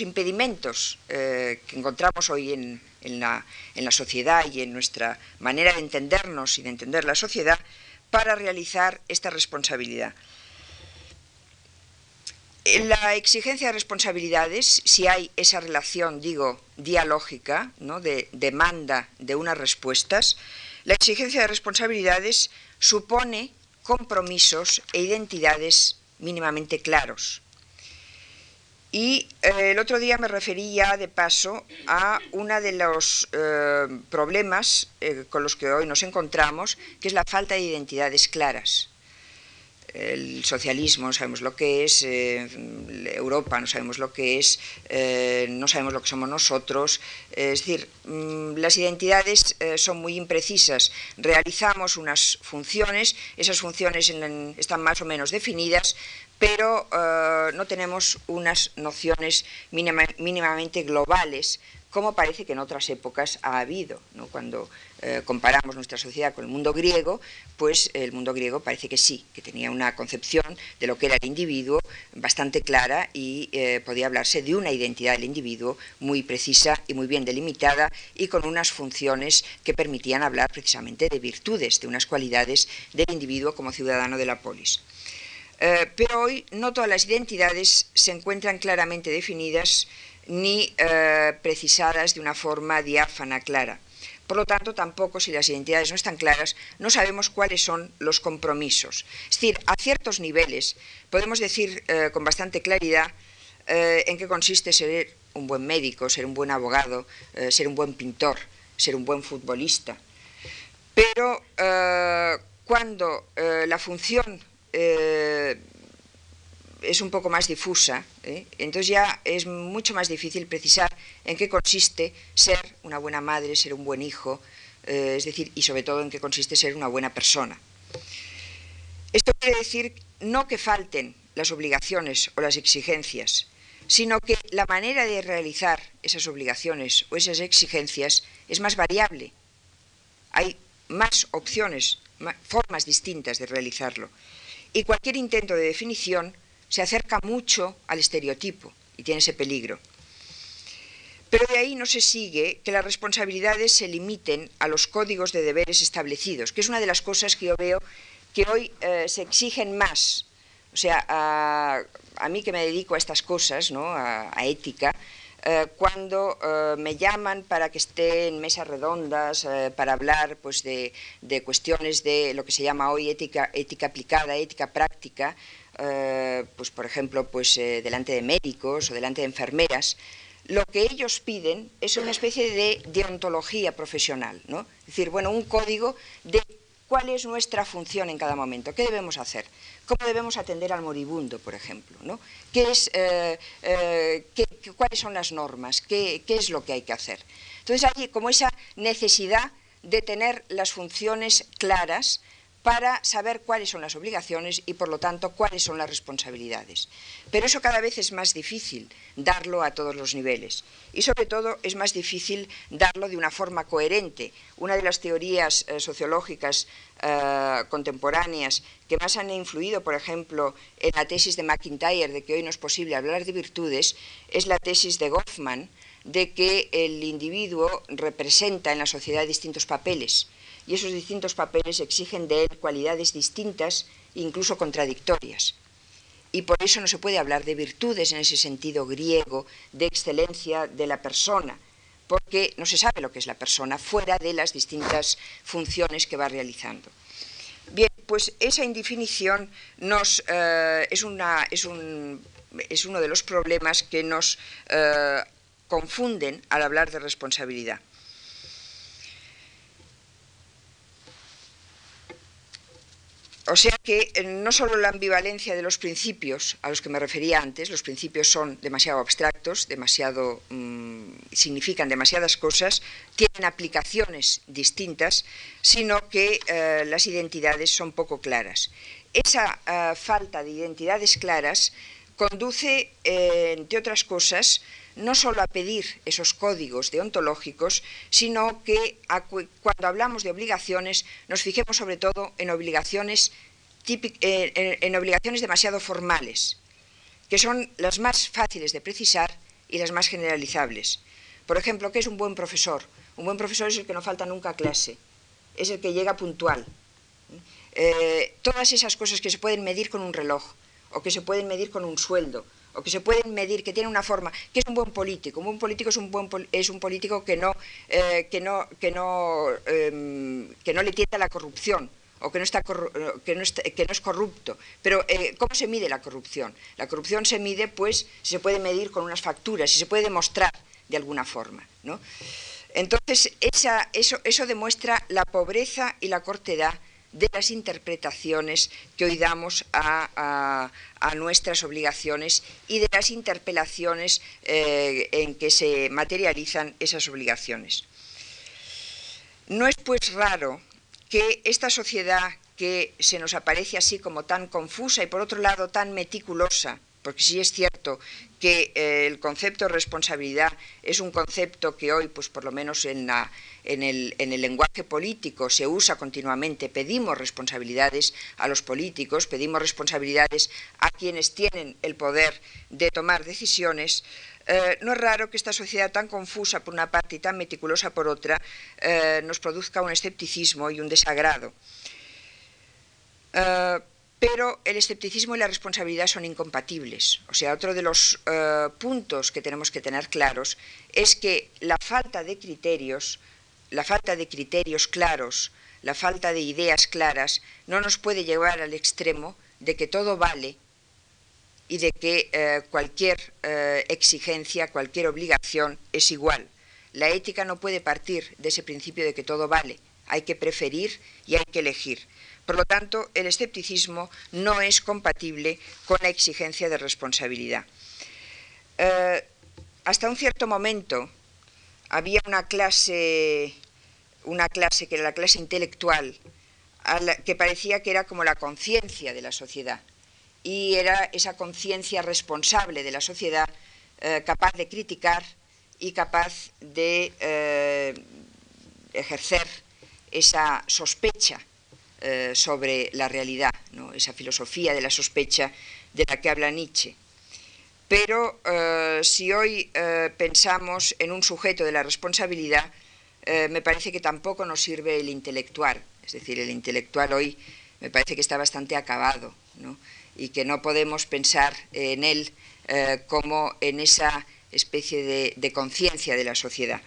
Speaker 1: impedimentos que encontramos hoy en en la, sociedad y en nuestra manera de entendernos y de entender la sociedad para realizar esta responsabilidad. La exigencia de responsabilidades, si hay esa relación, digo, dialógica, ¿no? de demanda de unas respuestas, la exigencia de responsabilidades supone compromisos e identidades mínimamente claros. Y eh, el otro día me referí ya de paso a uno de los eh, problemas eh, con los que hoy nos encontramos, que es la falta de identidades claras. El socialismo, no sabemos lo que es, eh, Europa, no sabemos lo que es, eh, no sabemos lo que somos nosotros. es decir, mm, las identidades son muy imprecisas. Realizamos unas funciones, esas funciones están más o menos definidas, pero no tenemos unas nociones mínimamente globales como parece que en otras épocas ha habido. Cuando eh, comparamos nuestra sociedad con el mundo griego, pues el mundo griego parece que sí, que tenía una concepción de lo que era el individuo bastante clara y eh, podía hablarse de una identidad del individuo muy precisa y muy bien delimitada y con unas funciones que permitían hablar precisamente de virtudes, de unas cualidades del individuo como ciudadano de la polis. Eh, pero hoy no todas las identidades se encuentran claramente definidas ni eh, precisadas de una forma diáfana, clara. Por lo tanto, tampoco, si las identidades no están claras, no sabemos cuáles son los compromisos. Es decir, a ciertos niveles podemos decir eh, con bastante claridad eh, en qué consiste ser un buen médico, ser un buen abogado, ser un buen pintor, ser un buen futbolista. Pero cuando la función es un poco más difusa, ¿eh? entonces ya es mucho más difícil precisar en qué consiste ser una buena madre, ser un buen hijo, eh, es decir, y sobre todo en qué consiste ser una buena persona. Esto quiere decir no que falten las obligaciones o las exigencias, sino que la manera de realizar esas obligaciones o esas exigencias es más variable. Hay más opciones, formas distintas de realizarlo. Y cualquier intento de definición se acerca mucho al estereotipo y tiene ese peligro. Pero de ahí no se sigue que las responsabilidades se limiten a los códigos de deberes establecidos, que es una de las cosas que yo veo que hoy eh, se exigen más. O sea, a, mí que me dedico a estas cosas, ¿no? a, ética, eh, cuando eh, me llaman para que esté en mesas redondas, para hablar pues, de, cuestiones de lo que se llama hoy ética aplicada, ética práctica, eh, pues por ejemplo, pues eh, delante de médicos o delante de enfermeras, lo que ellos piden es una especie de deontología profesional, ¿no? Es decir, bueno, un código de cuál es nuestra función en cada momento, qué debemos hacer, cómo debemos atender al moribundo, por ejemplo, ¿no? ¿Qué es, eh, qué, cuáles son las normas, ¿Qué, qué es lo que hay que hacer. Entonces hay como esa necesidad de tener las funciones claras para saber cuáles son las obligaciones y, por lo tanto, cuáles son las responsabilidades. Pero eso cada vez es más difícil darlo a todos los niveles y, sobre todo, es más difícil darlo de una forma coherente. Una de las teorías eh, sociológicas eh, contemporáneas que más han influido, por ejemplo, en la tesis de McIntyre de que hoy no es posible hablar de virtudes, es la tesis de Goffman de que el individuo representa en la sociedad distintos papeles y esos distintos papeles exigen de él cualidades distintas, incluso contradictorias. Y por eso no se puede hablar de virtudes en ese sentido griego, de excelencia de la persona, porque no se sabe lo que es la persona fuera de las distintas funciones que va realizando. Bien, pues esa indefinición nos, eh, es, una, es, un, es, uno de los problemas que nos eh, confunden al hablar de responsabilidad. O sea que eh, no solo la ambivalencia de los principios a los que me refería antes, los principios son demasiado abstractos, demasiado mm, significan demasiadas cosas, tienen aplicaciones distintas, sino que eh, las identidades son poco claras. Esa eh, falta de identidades claras conduce, entre otras cosas, no solo a pedir esos códigos deontológicos, sino que cuando hablamos de obligaciones nos fijemos sobre todo en obligaciones, eh, en obligaciones demasiado formales, que son las más fáciles de precisar y las más generalizables. Por ejemplo, ¿qué es un buen profesor? Un buen profesor es el que no falta nunca a clase, es el que llega puntual. Eh, todas esas cosas que se pueden medir con un reloj o que se pueden medir con un sueldo o que se pueden medir, que tiene una forma, que es un buen político. Un buen político es un, buen, es un político que no, eh, que no, que no, em, que no le tienta la corrupción o que no, no, no es corrupto. Pero eh, ¿cómo se mide la corrupción? La corrupción se mide, pues, se puede medir con unas facturas, si se puede demostrar de alguna forma. Entonces, esa, eso, eso demuestra la pobreza y la cortedad de las interpretaciones que hoy damos a, nuestras obligaciones y de las interpelaciones eh, en que se materializan esas obligaciones. No es pues raro que esta sociedad que se nos aparece así como tan confusa y por otro lado tan meticulosa, porque sí es cierto que eh, el concepto de responsabilidad es un concepto que hoy, pues por lo menos en, el, lenguaje político, se usa continuamente. Pedimos responsabilidades a los políticos, pedimos responsabilidades a quienes tienen el poder de tomar decisiones. Eh, no es raro que esta sociedad tan confusa por una parte y tan meticulosa por otra eh, nos produzca un escepticismo y un desagrado pero el escepticismo y la responsabilidad son incompatibles. O sea, otro de los eh, puntos que tenemos que tener claros es que la falta de criterios, la falta de criterios claros, la falta de ideas claras, no nos puede llevar al extremo de que todo vale y de que eh, cualquier eh, exigencia, cualquier obligación es igual. La ética no puede partir de ese principio de que todo vale. Hay que preferir y hay que elegir. Por lo tanto, el escepticismo no es compatible con la exigencia de responsabilidad. Eh, hasta un cierto momento había una clase, una clase que era la clase intelectual, que parecía que era como la conciencia de la sociedad y era esa conciencia responsable de la sociedad eh, capaz de criticar y capaz de eh, ejercer esa sospecha eh, sobre la realidad, esa filosofía de la sospecha de la que habla Nietzsche. Pero eh, si hoy eh, pensamos en un sujeto de la responsabilidad, me parece que tampoco nos sirve el intelectual. Es decir, el intelectual hoy me parece que está bastante acabado y que no podemos pensar en él como en esa especie de conciencia de la sociedad.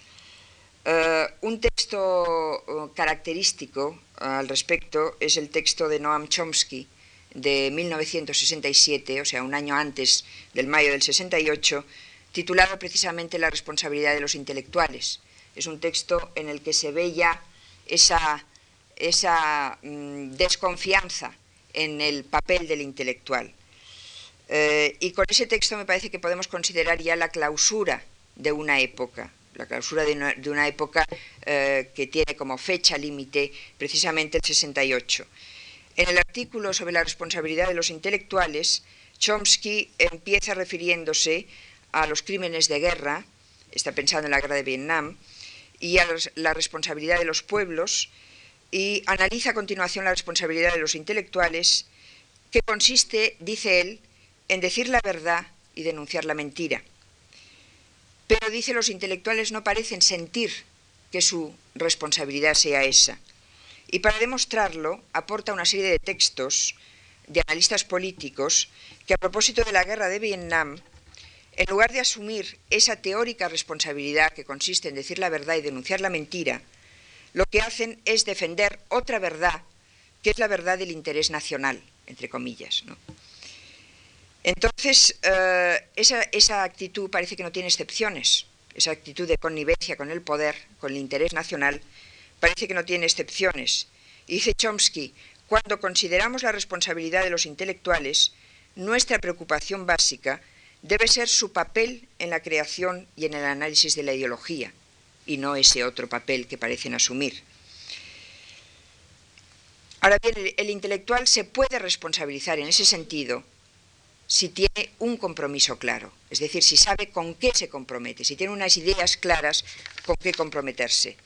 Speaker 1: Eh, un texto eh, característico al respecto es el texto de Noam Chomsky de 1967, o sea, un año antes del mayo del 68, titulado precisamente La responsabilidad de los intelectuales. Es un texto en el que se ve ya esa, mm, desconfianza en el papel del intelectual. Eh, y con ese texto me parece que podemos considerar ya la clausura de una época, la clausura de una, época eh, que tiene como fecha límite precisamente el 68. En el artículo sobre la responsabilidad de los intelectuales, Chomsky empieza refiriéndose a los crímenes de guerra, está pensando en la guerra de Vietnam, y a la responsabilidad de los pueblos, y analiza a continuación la responsabilidad de los intelectuales, que consiste, dice él, en decir la verdad y denunciar la mentira. Pero dice los intelectuales no parecen sentir que su responsabilidad sea esa. Y para demostrarlo aporta una serie de textos de analistas políticos que a propósito de la guerra de Vietnam, en lugar de asumir esa teórica responsabilidad que consiste en decir la verdad y denunciar la mentira, lo que hacen es defender otra verdad, que es la verdad del interés nacional, entre comillas. ¿no? Entonces, eh, esa, actitud parece que no tiene excepciones, esa actitud de connivencia con el poder, con el interés nacional, parece que no tiene excepciones. Y dice Chomsky, cuando consideramos la responsabilidad de los intelectuales, nuestra preocupación básica debe ser su papel en la creación y en el análisis de la ideología, y no ese otro papel que parecen asumir. Ahora bien, el intelectual se puede responsabilizar en ese sentido si tiene un compromiso claro, es decir, si sabe con qué se compromete, si tiene unas ideas claras con qué comprometerse.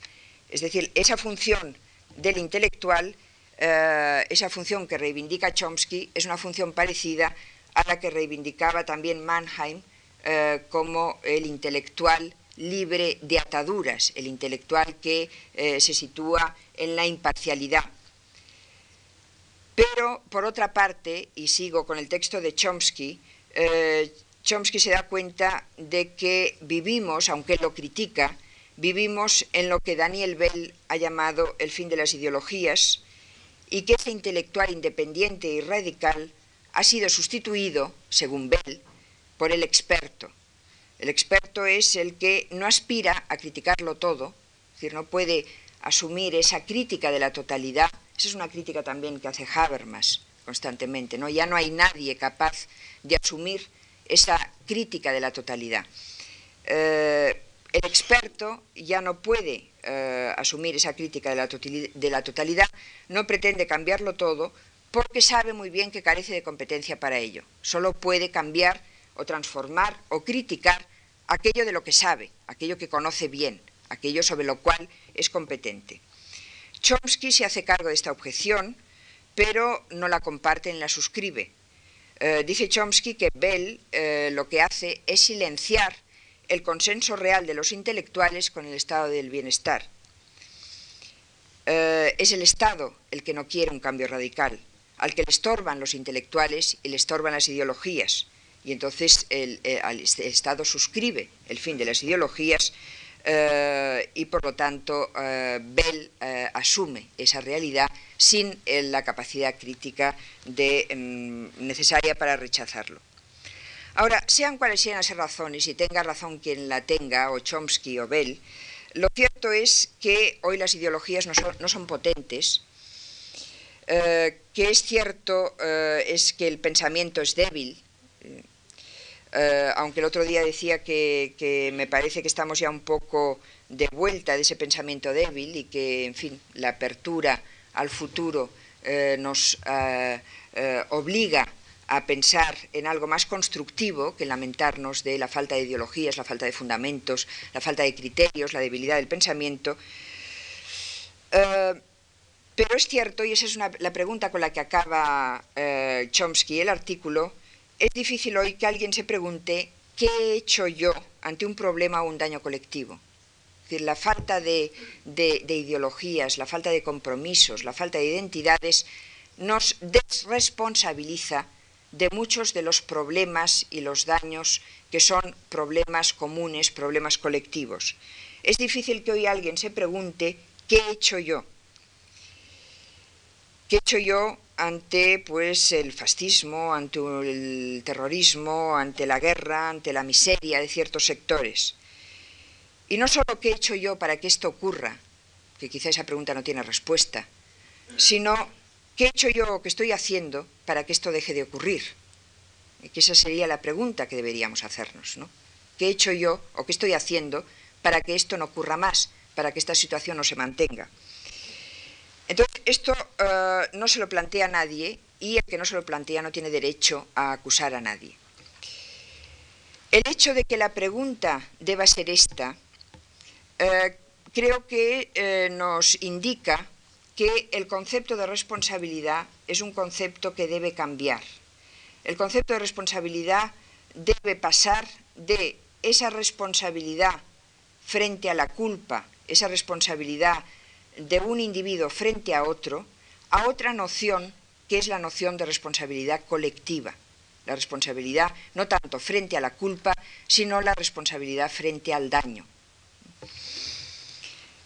Speaker 1: Es decir, esa función del intelectual, eh, esa función que reivindica Chomsky, es una función parecida a la que reivindicaba también Mannheim eh, como el intelectual libre de ataduras, el intelectual que eh, se sitúa en la imparcialidad, pero, por otra parte, y sigo con el texto de Chomsky, eh, Chomsky se da cuenta de que vivimos, aunque lo critica, vivimos en lo que Daniel Bell ha llamado el fin de las ideologías y que ese intelectual independiente y radical ha sido sustituido, según Bell, por el experto. El experto es el que no aspira a criticarlo todo, es decir, no puede asumir esa crítica de la totalidad Esa es una crítica también que hace Habermas constantemente. ¿no? Ya no hay nadie capaz de asumir esa crítica de la totalidad. Eh, el experto ya no puede eh, asumir esa crítica de la, de la totalidad, no pretende cambiarlo todo porque sabe muy bien que carece de competencia para ello. Solo puede cambiar o transformar o criticar aquello de lo que sabe, aquello que conoce bien, aquello sobre lo cual es competente. Chomsky se hace cargo de esta objeción, pero no la comparte ni la suscribe. Eh, dice Chomsky que Bell eh, lo que hace es silenciar el consenso real de los intelectuales con el estado del bienestar. Eh, es el Estado el que no quiere un cambio radical, al que le estorban los intelectuales y le estorban las ideologías. Y entonces el, Estado suscribe el fin de las ideologías y por lo tanto Bell asume esa realidad sin la capacidad crítica mm, necesaria para rechazarlo. Ahora, sean cuales sean esas razones, y tenga razón quien la tenga, o Chomsky o Bell, lo cierto es que hoy las ideologías no son, potentes, eh, que es cierto eh, es que el pensamiento es débil, eh, aunque el otro día decía que, me parece que estamos ya un poco de vuelta de ese pensamiento débil y que, en fin, la apertura al futuro eh, nos eh, obliga a pensar en algo más constructivo que lamentarnos de la falta de ideologías, la falta de fundamentos, la falta de criterios, la debilidad del pensamiento. pero es cierto, y esa es la pregunta con la que acaba Chomsky el artículo, es difícil hoy que alguien se pregunte qué he hecho yo ante un problema o un daño colectivo decir, la falta de, ideologías, la falta de compromisos, la falta de identidades nos desresponsabiliza de muchos de los problemas y los daños que son problemas comunes, problemas colectivos. Es difícil que hoy alguien se pregunte qué he hecho yo. ¿Qué he hecho yo ante pues el fascismo, ante el terrorismo, ante la guerra, ante la miseria de ciertos sectores? Y no solo qué he hecho yo para que esto ocurra, que quizá esa pregunta no tiene respuesta, sino qué he hecho yo o qué estoy haciendo para que esto deje de ocurrir. Y que esa sería la pregunta que deberíamos hacernos. ¿no? ¿Qué he hecho yo o qué estoy haciendo para que esto no ocurra más, para que esta situación no se mantenga? Entonces, esto eh, no se lo plantea nadie y el que no se lo plantea no tiene derecho a acusar a nadie. El hecho de que la pregunta deba ser esta eh, creo que eh, nos indica que el concepto de responsabilidad es un concepto que debe cambiar. El concepto de responsabilidad debe pasar de esa responsabilidad frente a la culpa, esa responsabilidad de un individuo frente a otro, a otra noción que es la noción de responsabilidad colectiva. La responsabilidad no tanto frente a la culpa, sino la responsabilidad frente al daño.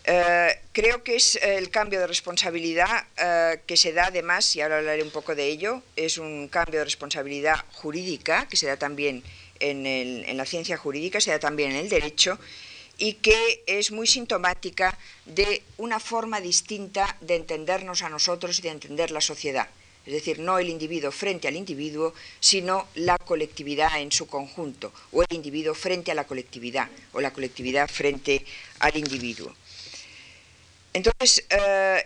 Speaker 1: Eh, creo que es el cambio de responsabilidad eh, que se da además, y ahora hablaré un poco de ello, es un cambio de responsabilidad jurídica que se da también en, en, la ciencia jurídica, se da también en el derecho, y que es muy sintomática de una forma distinta de entendernos a nosotros y de entender la sociedad. Es decir, no el individuo frente al individuo, sino la colectividad en su conjunto, o el individuo frente a la colectividad, o la colectividad frente al individuo. Entonces, eh,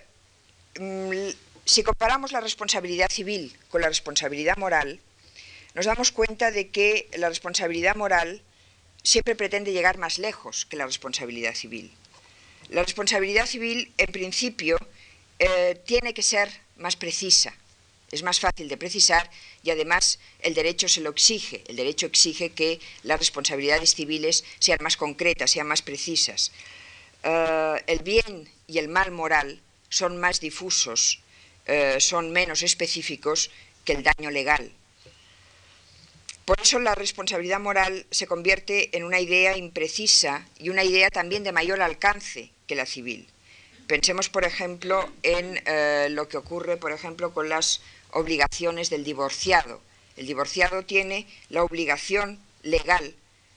Speaker 1: mm, si comparamos la responsabilidad civil con la responsabilidad moral, nos damos cuenta de que la responsabilidad moral siempre pretende llegar más lejos que la responsabilidad civil. La responsabilidad civil, en principio, eh, tiene que ser más precisa, es más fácil de precisar y además el derecho se lo exige. El derecho exige que las responsabilidades civiles sean más concretas, sean más precisas. Eh, el bien y el mal moral son más difusos, eh, son menos específicos que el daño legal. Por eso la responsabilidad moral se convierte en una idea imprecisa y una idea también de mayor alcance que la civil. Pensemos, por ejemplo, en eh, lo que ocurre, por ejemplo, con las obligaciones del divorciado. El divorciado tiene la obligación legal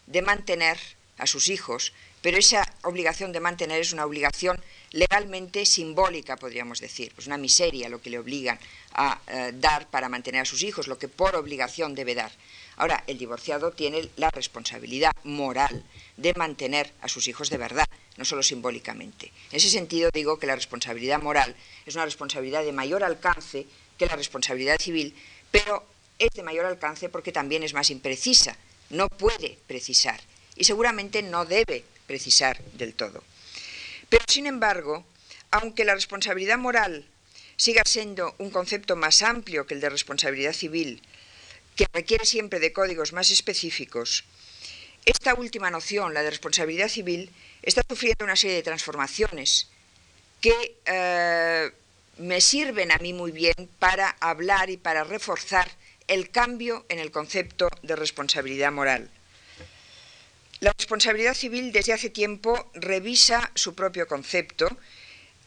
Speaker 1: de mantener a sus hijos, pero esa obligación de mantener es una obligación legalmente simbólica, podríamos decir, pues una miseria lo que le obligan a eh, dar para mantener a sus hijos, lo que por obligación debe dar. Ahora, el divorciado tiene la responsabilidad moral de mantener a sus hijos de verdad, no solo simbólicamente. En ese sentido digo que la responsabilidad moral es una responsabilidad de mayor alcance que la responsabilidad civil, pero es de mayor alcance porque también es más imprecisa, no puede precisar y seguramente no debe precisar del todo. Pero, sin embargo, aunque la responsabilidad moral siga siendo un concepto más amplio que el de responsabilidad civil, que requiere siempre de códigos más específicos, esta última noción, la de responsabilidad civil, está sufriendo una serie de transformaciones que eh, me sirven a mí muy bien para hablar y para reforzar el cambio en el concepto de responsabilidad moral. La responsabilidad civil desde hace tiempo revisa su propio concepto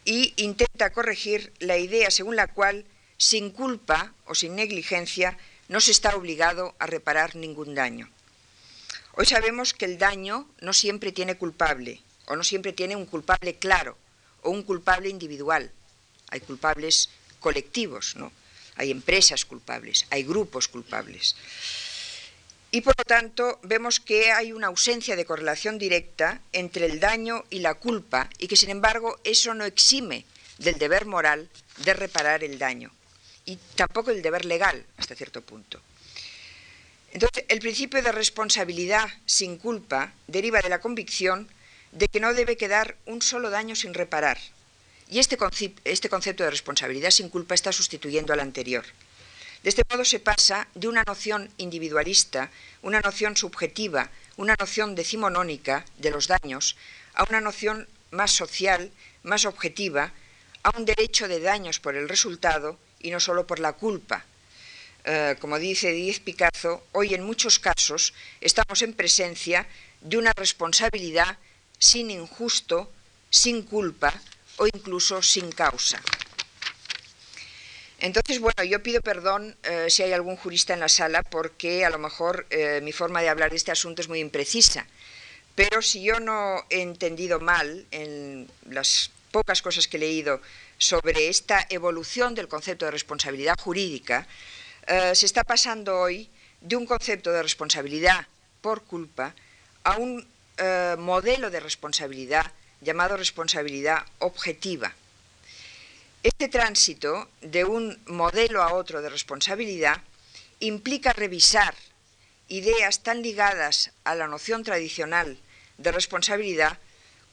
Speaker 1: y intenta corregir la idea según la cual sin culpa o sin negligencia no se está obligado a reparar ningún daño. Hoy sabemos que el daño no siempre tiene culpable o no siempre tiene un culpable claro o un culpable individual. Hay culpables colectivos, ¿no? Hay empresas culpables, hay grupos culpables. Y por lo tanto vemos que hay una ausencia de correlación directa entre el daño y la culpa y que sin embargo eso no exime del deber moral de reparar el daño y tampoco el deber legal hasta cierto punto. Entonces, el principio de responsabilidad sin culpa deriva de la convicción de que no debe quedar un solo daño sin reparar. Y este, este concepto de responsabilidad sin culpa está sustituyendo al anterior. De este modo se pasa de una noción individualista, una noción subjetiva, una noción decimonónica de los daños, a una noción más social, más objetiva, a un derecho de daños por el resultado y no solo por la culpa. Eh, como dice Díez Picazo, hoy en muchos casos estamos en presencia de una responsabilidad sin injusto, sin culpa o incluso sin causa. Entonces, bueno, yo pido perdón eh, si hay algún jurista en la sala porque a lo mejor eh, mi forma de hablar de este asunto es muy imprecisa. Pero si yo no he entendido mal en las pocas cosas que he leído sobre esta evolución del concepto de responsabilidad jurídica, eh, se está pasando hoy de un concepto de responsabilidad por culpa a un modelo de responsabilidad llamado responsabilidad objetiva. Este tránsito de un modelo a otro de responsabilidad implica revisar ideas tan ligadas a la noción tradicional de responsabilidad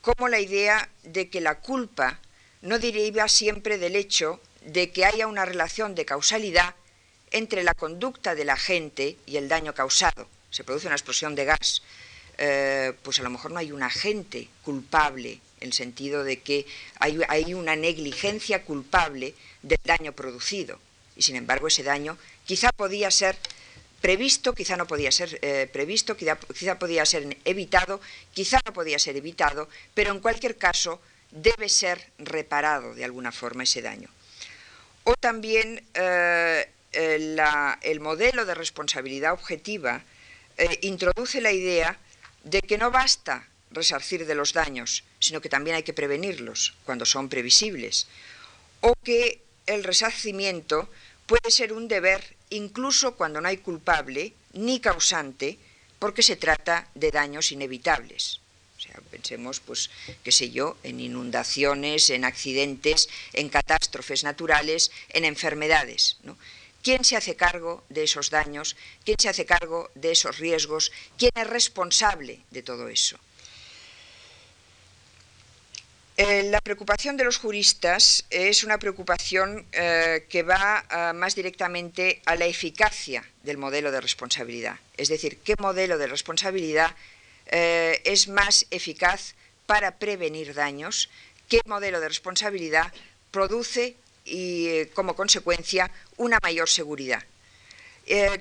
Speaker 1: como la idea de que la culpa no deriva siempre del hecho de que haya una relación de causalidad entre la conducta de la gente y el daño causado. Se produce una explosión de gas. Eh, pues a lo mejor no hay un agente culpable en el sentido de que hay, una negligencia culpable del daño producido. Y sin embargo ese daño quizá podía ser previsto, quizá no podía ser eh, previsto, quizá, podía ser evitado, quizá no podía ser evitado, pero en cualquier caso debe ser reparado de alguna forma ese daño. O también eh, el modelo de responsabilidad objetiva eh, introduce la idea de que no basta resarcir de los daños, sino que también hay que prevenirlos cuando son previsibles, o que el resarcimiento puede ser un deber incluso cuando no hay culpable ni causante, porque se trata de daños inevitables. Pensemos, pues, qué sé yo, en inundaciones, en accidentes, en catástrofes naturales, en enfermedades. ¿Quién se hace cargo de esos daños? ¿Quién se hace cargo de esos riesgos? ¿Quién es responsable de todo eso? Eh, la preocupación de los juristas es una preocupación eh, que va eh, más directamente a la eficacia del modelo de responsabilidad. Es decir, qué modelo de responsabilidad es más eficaz para prevenir daños, qué modelo de responsabilidad produce y como consecuencia una mayor seguridad.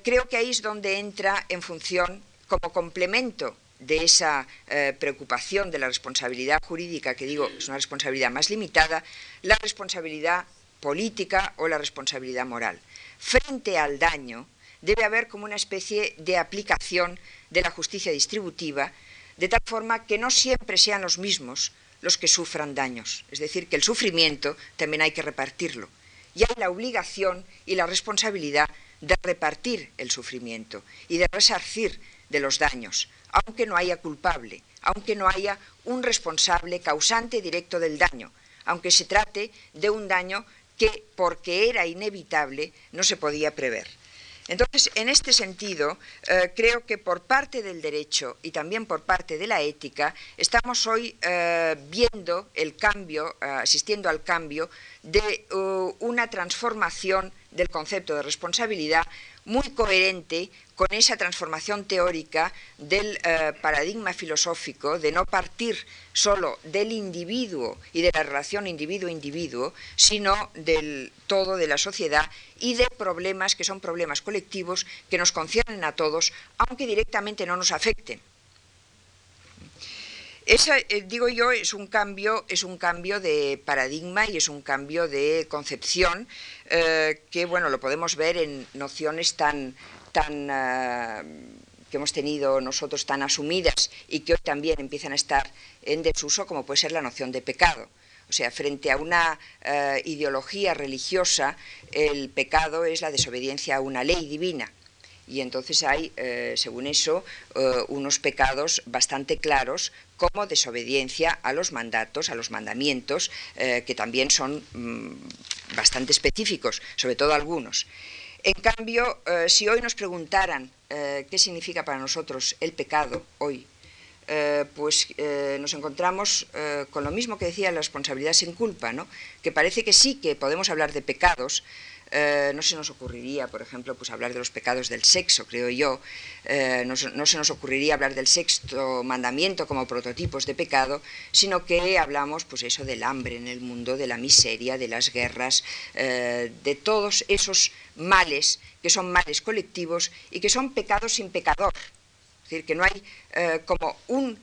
Speaker 1: creo que ahí es donde entra en función como complemento de esa eh, preocupación de la responsabilidad jurídica, que digo es una responsabilidad más limitada, la responsabilidad política o la responsabilidad moral. Frente al daño, debe haber como una especie de aplicación de la justicia distributiva, de tal forma que no siempre sean los mismos los que sufran daños. Es decir, que el sufrimiento también hay que repartirlo. Y hay la obligación y la responsabilidad de repartir el sufrimiento y de resarcir de los daños, aunque no haya culpable, aunque no haya un responsable causante directo del daño, aunque se trate de un daño que, porque era inevitable, no se podía prever. Entonces, en este sentido, eh, creo que por parte del derecho y también por parte de la ética, estamos hoy eh, viendo el cambio, eh, asistiendo al cambio de una transformación del concepto de responsabilidad muy coherente con esa transformación teórica del eh, paradigma filosófico de no partir solo del individuo y de la relación individuo-individuo, sino del todo de la sociedad y de problemas que son problemas colectivos que nos conciernen a todos, aunque directamente no nos afecten. Esa, eh, digo yo, es un cambio, es un cambio de paradigma y es un cambio de concepción eh, que, bueno, lo podemos ver en nociones tan, tan eh, que hemos tenido nosotros tan asumidas y que hoy también empiezan a estar en desuso, como puede ser la noción de pecado. O sea, frente a una ideología religiosa, el pecado es la desobediencia a una ley divina y entonces hay, eh, según eso, eh, unos pecados bastante claros como desobediencia a los mandatos, a los mandamientos, eh, que también son mm, bastante específicos, sobre todo algunos. En cambio, si hoy nos preguntaran qué significa para nosotros el pecado hoy, pues nos encontramos con lo mismo que decía la responsabilidad sin culpa, ¿no? que parece que sí que podemos hablar de pecados, eh, no se nos ocurriría, por ejemplo, pues hablar de los pecados del sexo, creo yo. Eh, no, se nos ocurriría hablar del sexto mandamiento como prototipos de pecado, sino que hablamos, pues eso, del hambre en el mundo, de la miseria, de las guerras, eh, de todos esos males que son males colectivos y que son pecados sin pecador. Es decir, que no hay como un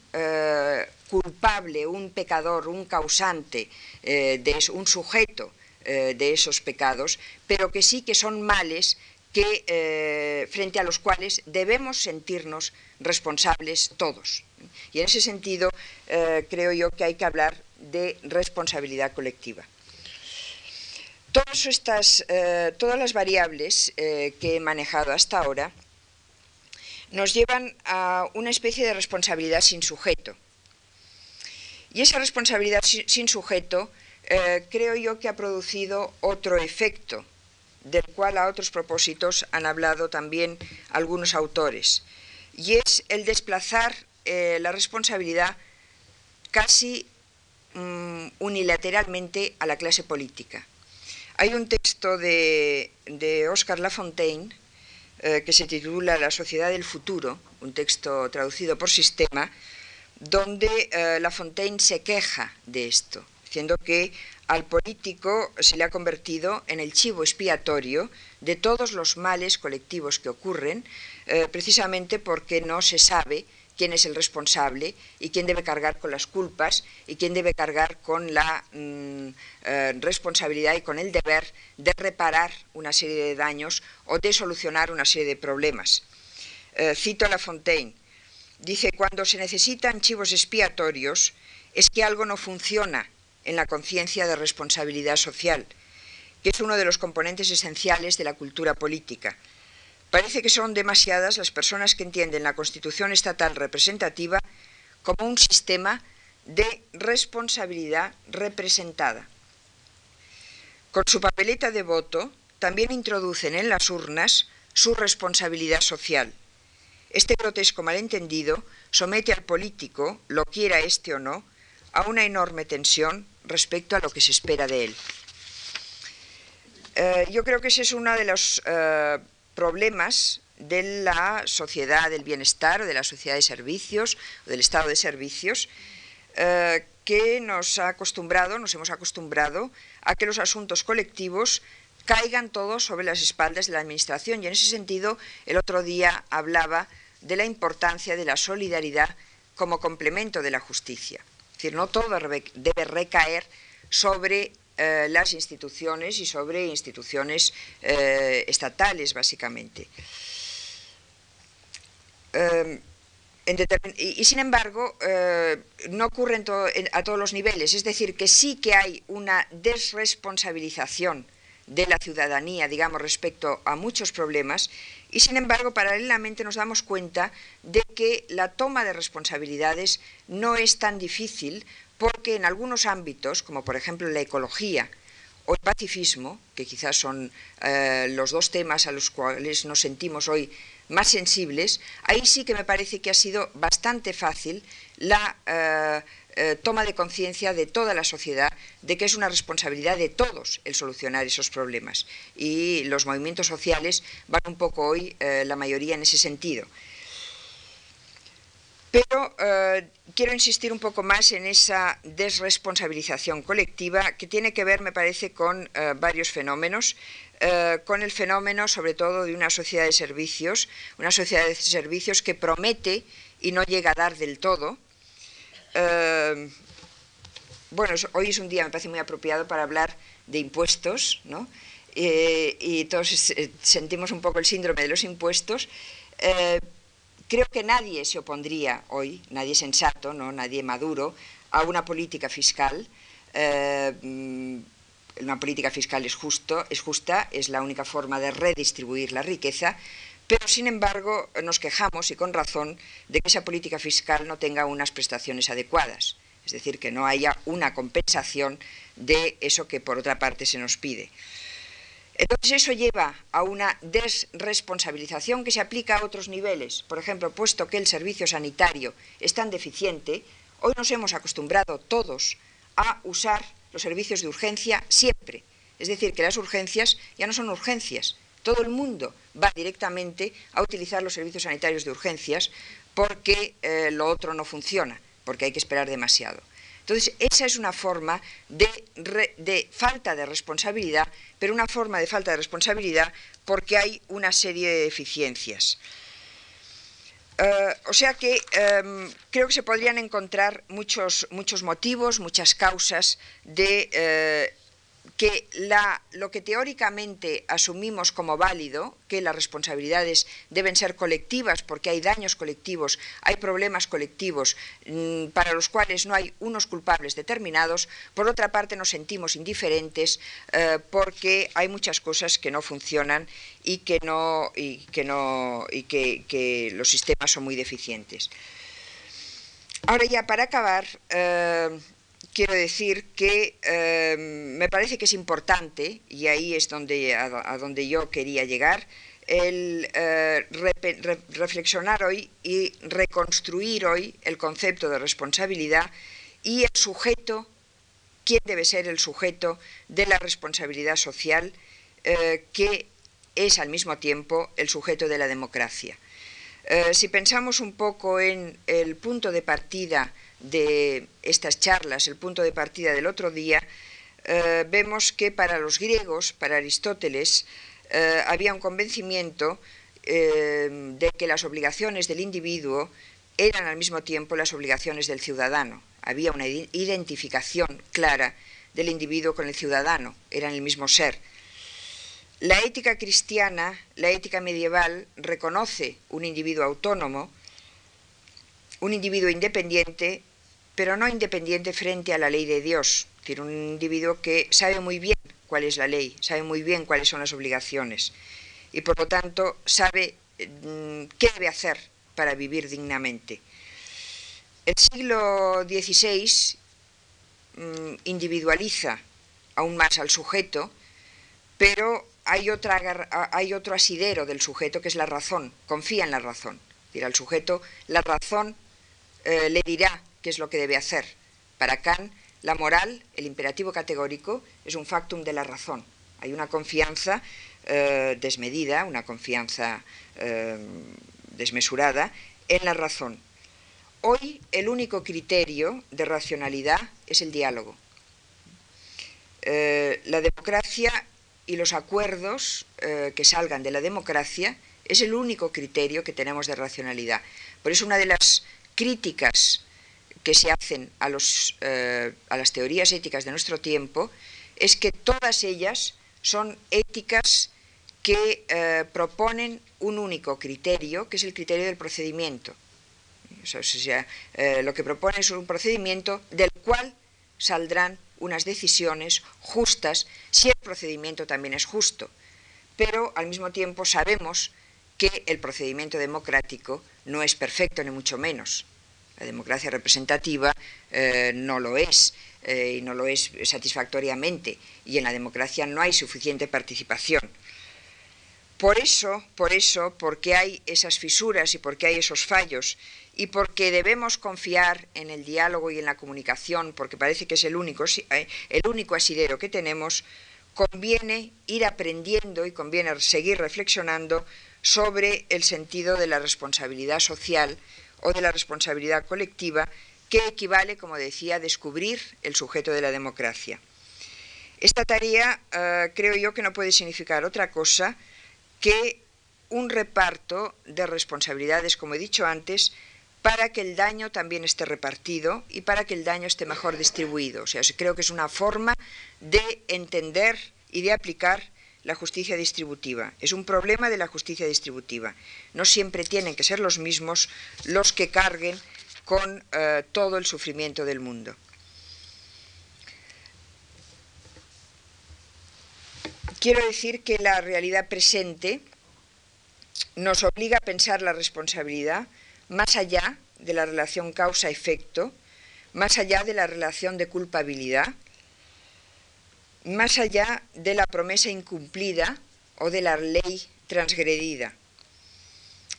Speaker 1: culpable, un pecador, un causante, de un sujeto eh, de esos pecados, pero que sí que son males que, eh, frente a los cuales debemos sentirnos responsables todos. Y en ese sentido eh, creo yo que hay que hablar de responsabilidad colectiva. Todas, estas, todas las variables que he manejado hasta ahora nos llevan a una especie de responsabilidad sin sujeto. Y esa responsabilidad sin sujeto eh, creo yo que ha producido otro efecto, del cual a otros propósitos han hablado también algunos autores, y es el desplazar eh, la responsabilidad casi mm, unilateralmente a la clase política. Hay un texto de, Oscar Lafontaine eh, que se titula La sociedad del futuro, un texto traducido por sistema, donde Lafontaine se queja de esto diciendo que al político se le ha convertido en el chivo expiatorio de todos los males colectivos que ocurren, eh, precisamente porque no se sabe quién es el responsable y quién debe cargar con las culpas y quién debe cargar con la mm, eh, responsabilidad y con el deber de reparar una serie de daños o de solucionar una serie de problemas. Eh, cito a La Fontaine. Dice, cuando se necesitan chivos expiatorios es que algo no funciona en la conciencia de responsabilidad social, que es uno de los componentes esenciales de la cultura política. Parece que son demasiadas las personas que entienden la Constitución estatal representativa como un sistema de responsabilidad representada. Con su papeleta de voto también introducen en las urnas su responsabilidad social. Este grotesco malentendido somete al político, lo quiera este o no, a una enorme tensión respecto a lo que se espera de él. Eh, yo creo que ese es uno de los eh, problemas de la sociedad del bienestar, de la sociedad de servicios, del estado de servicios, eh, que nos ha acostumbrado, nos hemos acostumbrado a que los asuntos colectivos caigan todos sobre las espaldas de la Administración. Y en ese sentido, el otro día hablaba de la importancia de la solidaridad como complemento de la justicia. Es decir, no todo debe recaer sobre eh, las instituciones y sobre instituciones eh, estatales, básicamente. Em, y, sin embargo, eh, no ocurre a todos los niveles. Es decir, que sí que hay una desresponsabilización de la ciudadanía, digamos, respecto a muchos problemas, y sin embargo, paralelamente nos damos cuenta de que la toma de responsabilidades no es tan difícil porque en algunos ámbitos, como por ejemplo la ecología o el pacifismo, que quizás son eh, los dos temas a los cuales nos sentimos hoy más sensibles, ahí sí que me parece que ha sido bastante fácil la eh, eh, toma de conciencia de toda la sociedad de que es una responsabilidad de todos el solucionar esos problemas. Y los movimientos sociales van un poco hoy, eh, la mayoría, en ese sentido. Pero quiero insistir un poco más en esa desresponsabilización colectiva que tiene que ver, me parece, con varios fenómenos. Eh, con el fenómeno sobre todo de una sociedad de servicios, una sociedad de servicios que promete y no llega a dar del todo. Eh, bueno, hoy es un día, me parece muy apropiado para hablar de impuestos, ¿no? Eh, y todos sentimos un poco el síndrome de los impuestos. creo que nadie se opondría hoy, nadie sensato, ¿no? nadie maduro, a una política fiscal una política fiscal es, justo, es justa, es la única forma de redistribuir la riqueza, pero sin embargo nos quejamos, y con razón, de que esa política fiscal no tenga unas prestaciones adecuadas, es decir, que no haya una compensación de eso que por otra parte se nos pide. Entonces eso lleva a una desresponsabilización que se aplica a otros niveles. Por ejemplo, puesto que el servicio sanitario es tan deficiente, hoy nos hemos acostumbrado todos a usar los servicios de urgencia siempre. Es decir, que las urgencias ya no son urgencias. Todo el mundo va directamente a utilizar los servicios sanitarios de urgencias porque eh, lo otro no funciona, porque hay que esperar demasiado. Entonces, esa es una forma de, falta de responsabilidad, pero una forma de falta de responsabilidad porque hay una serie de deficiencias. Eh, o sea que em, creo que se podrían encontrar muchos, muchos motivos, muchas causas de eh, que lo que teóricamente asumimos como válido, que las responsabilidades deben ser colectivas porque hay daños colectivos, hay problemas colectivos mm, para los cuales no hay unos culpables determinados, por otra parte nos sentimos indiferentes eh, porque hay muchas cosas que no funcionan y que, no, y que, no, y que, los sistemas son muy deficientes. Ahora ya para acabar, eh, quiero decir que em, me parece que es importante, y ahí es donde, a, donde yo quería llegar, el eh, reflexionar hoy y reconstruir hoy el concepto de responsabilidad y el sujeto, quién debe ser el sujeto de la responsabilidad social, eh, que es al mismo tiempo el sujeto de la democracia. Eh, si pensamos un poco en el punto de partida de estas charlas, el punto de partida del otro día, eh, vemos que para los griegos, para Aristóteles, eh, había un convencimiento eh, de que las obligaciones del individuo eran al mismo tiempo las obligaciones del ciudadano. Había una identificación clara del individuo con el ciudadano, eran el mismo ser. La ética cristiana, la ética medieval, reconoce un individuo autónomo, un individuo independiente pero no independiente frente a la ley de Dios. Tiene un individuo que sabe muy bien cuál es la ley, sabe muy bien cuáles son las obligaciones y por lo tanto sabe mm, qué debe hacer para vivir dignamente. El siglo XVI mm, individualiza aún más al sujeto, pero hay, otra, hay otro asidero del sujeto que es la razón, confía en la razón. Es decir, al sujeto la razón eh, le dirá es lo que debe hacer. Para Kant, la moral, el imperativo categórico, es un factum de la razón. Hay una confianza eh, desmedida, una confianza eh, desmesurada en la razón. Hoy el único criterio de racionalidad es el diálogo. Eh, la democracia y los acuerdos que salgan de la democracia es el único criterio que tenemos de racionalidad. Por eso una de las críticas que se hacen eh, a las teorías éticas de nuestro tiempo es que todas ellas son éticas que eh, proponen un único criterio, que es el criterio del procedimiento. O sea, eh, lo que propone es un procedimiento del cual saldrán unas decisiones justas si el procedimiento también es justo. Pero al mismo tiempo sabemos que el procedimiento democrático no es perfecto, ni mucho menos. La democracia representativa eh, no lo es eh, y no lo es satisfactoriamente y en la democracia no hay suficiente participación. Por eso, por eso, porque hay esas fisuras y porque hay esos fallos y porque debemos confiar en el diálogo y en la comunicación, porque parece que es el único, eh, el único asidero que tenemos, conviene ir aprendiendo y conviene seguir reflexionando sobre el sentido de la responsabilidad social o de la responsabilidad colectiva, que equivale, como decía, a descubrir el sujeto de la democracia. Esta tarea eh, creo yo que no puede significar otra cosa que un reparto de responsabilidades, como he dicho antes, para que el daño también esté repartido y para que el daño esté mejor distribuido. O sea, creo que es una forma de entender y de aplicar la justicia distributiva. Es un problema de la justicia distributiva. No siempre tienen que ser los mismos los que carguen con eh, todo el sufrimiento del mundo. Quiero decir que la realidad presente nos obliga a pensar la responsabilidad más allá de la relación causa-efecto, más allá de la relación de culpabilidad, más allá de la promesa incumplida o de la ley transgredida.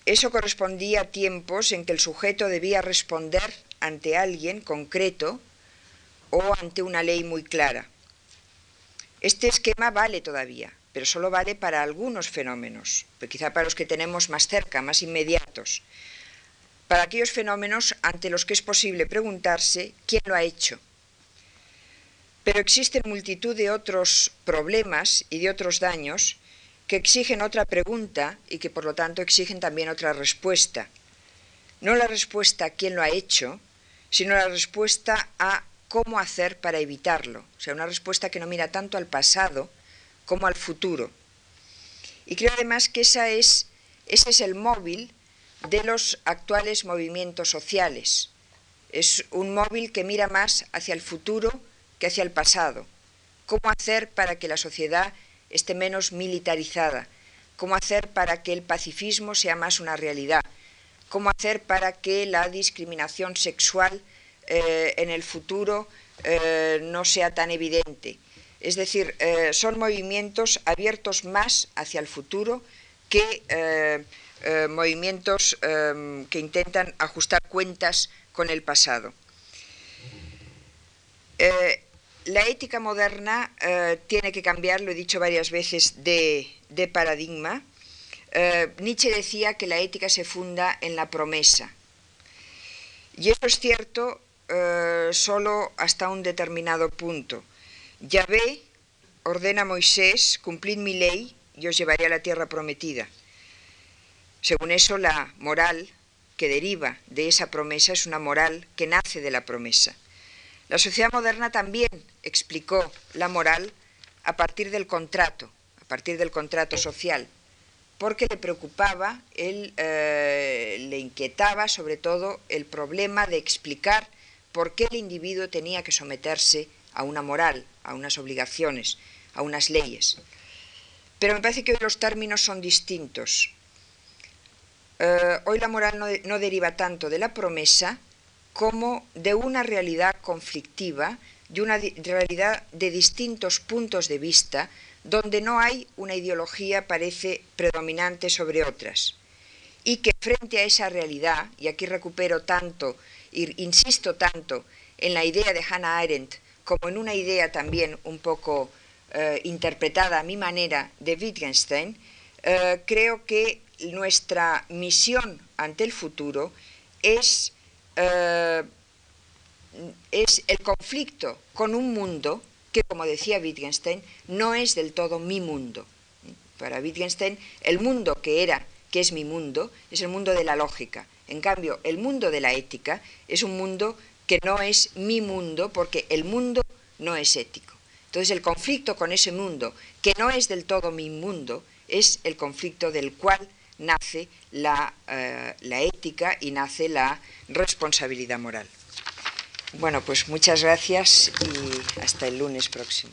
Speaker 1: Eso correspondía a tiempos en que el sujeto debía responder ante alguien concreto o ante una ley muy clara. Este esquema vale todavía, pero solo vale para algunos fenómenos, quizá para los que tenemos más cerca, más inmediatos, para aquellos fenómenos ante los que es posible preguntarse quién lo ha hecho. Pero existen multitud de otros problemas y de otros daños que exigen otra pregunta y que por lo tanto exigen también otra respuesta. No la respuesta a quién lo ha hecho, sino la respuesta a cómo hacer para evitarlo. O sea, una respuesta que no mira tanto al pasado como al futuro. Y creo además que ese es el móvil de los actuales movimientos sociales. Es un móvil que mira más hacia el futuro que hacia el pasado. ¿Cómo hacer para que la sociedad esté menos militarizada? ¿Cómo hacer para que el pacifismo sea más una realidad? ¿Cómo hacer para que la discriminación sexual eh, en el futuro eh, no sea tan evidente? Es decir, eh, son movimientos abiertos más hacia el futuro que movimientos que intentan ajustar cuentas con el pasado. La ética moderna eh, tiene que cambiar, lo he dicho varias veces, de, paradigma. Nietzsche decía que la ética se funda en la promesa. Y eso es cierto solo hasta un determinado punto. Yahvé ordena a Moisés, cumplid mi ley y os llevaré a la tierra prometida. Según eso, la moral que deriva de esa promesa es una moral que nace de la promesa. La sociedad moderna también explicó la moral a partir del contrato, a partir del contrato social, porque le preocupaba, eh, le inquietaba sobre todo el problema de explicar por qué el individuo tenía que someterse a una moral, a unas obligaciones, a unas leyes. Pero me parece que hoy los términos son distintos. Eh, hoy la moral no, deriva tanto de la promesa como de una realidad conflictiva, de una realidad de distintos puntos de vista, donde no hay una ideología parece predominante sobre otras. Y que frente a esa realidad, y aquí recupero tanto, insisto tanto en la idea de Hannah Arendt, como en una idea también un poco eh, interpretada a mi manera de Wittgenstein, eh, creo que nuestra misión ante el futuro es, eh, es el conflicto con un mundo que, como decía Wittgenstein, no es del todo mi mundo. Para Wittgenstein, el mundo que era, que es mi mundo, es el mundo de la lógica. En cambio, el mundo de la ética es un mundo que no es mi mundo porque el mundo no es ético. Entonces, el conflicto con ese mundo, que no es del todo mi mundo, es el conflicto del cual nace la, eh, la ética y nace la responsabilidad moral. Bueno, pues muchas gracias y hasta el lunes próximo.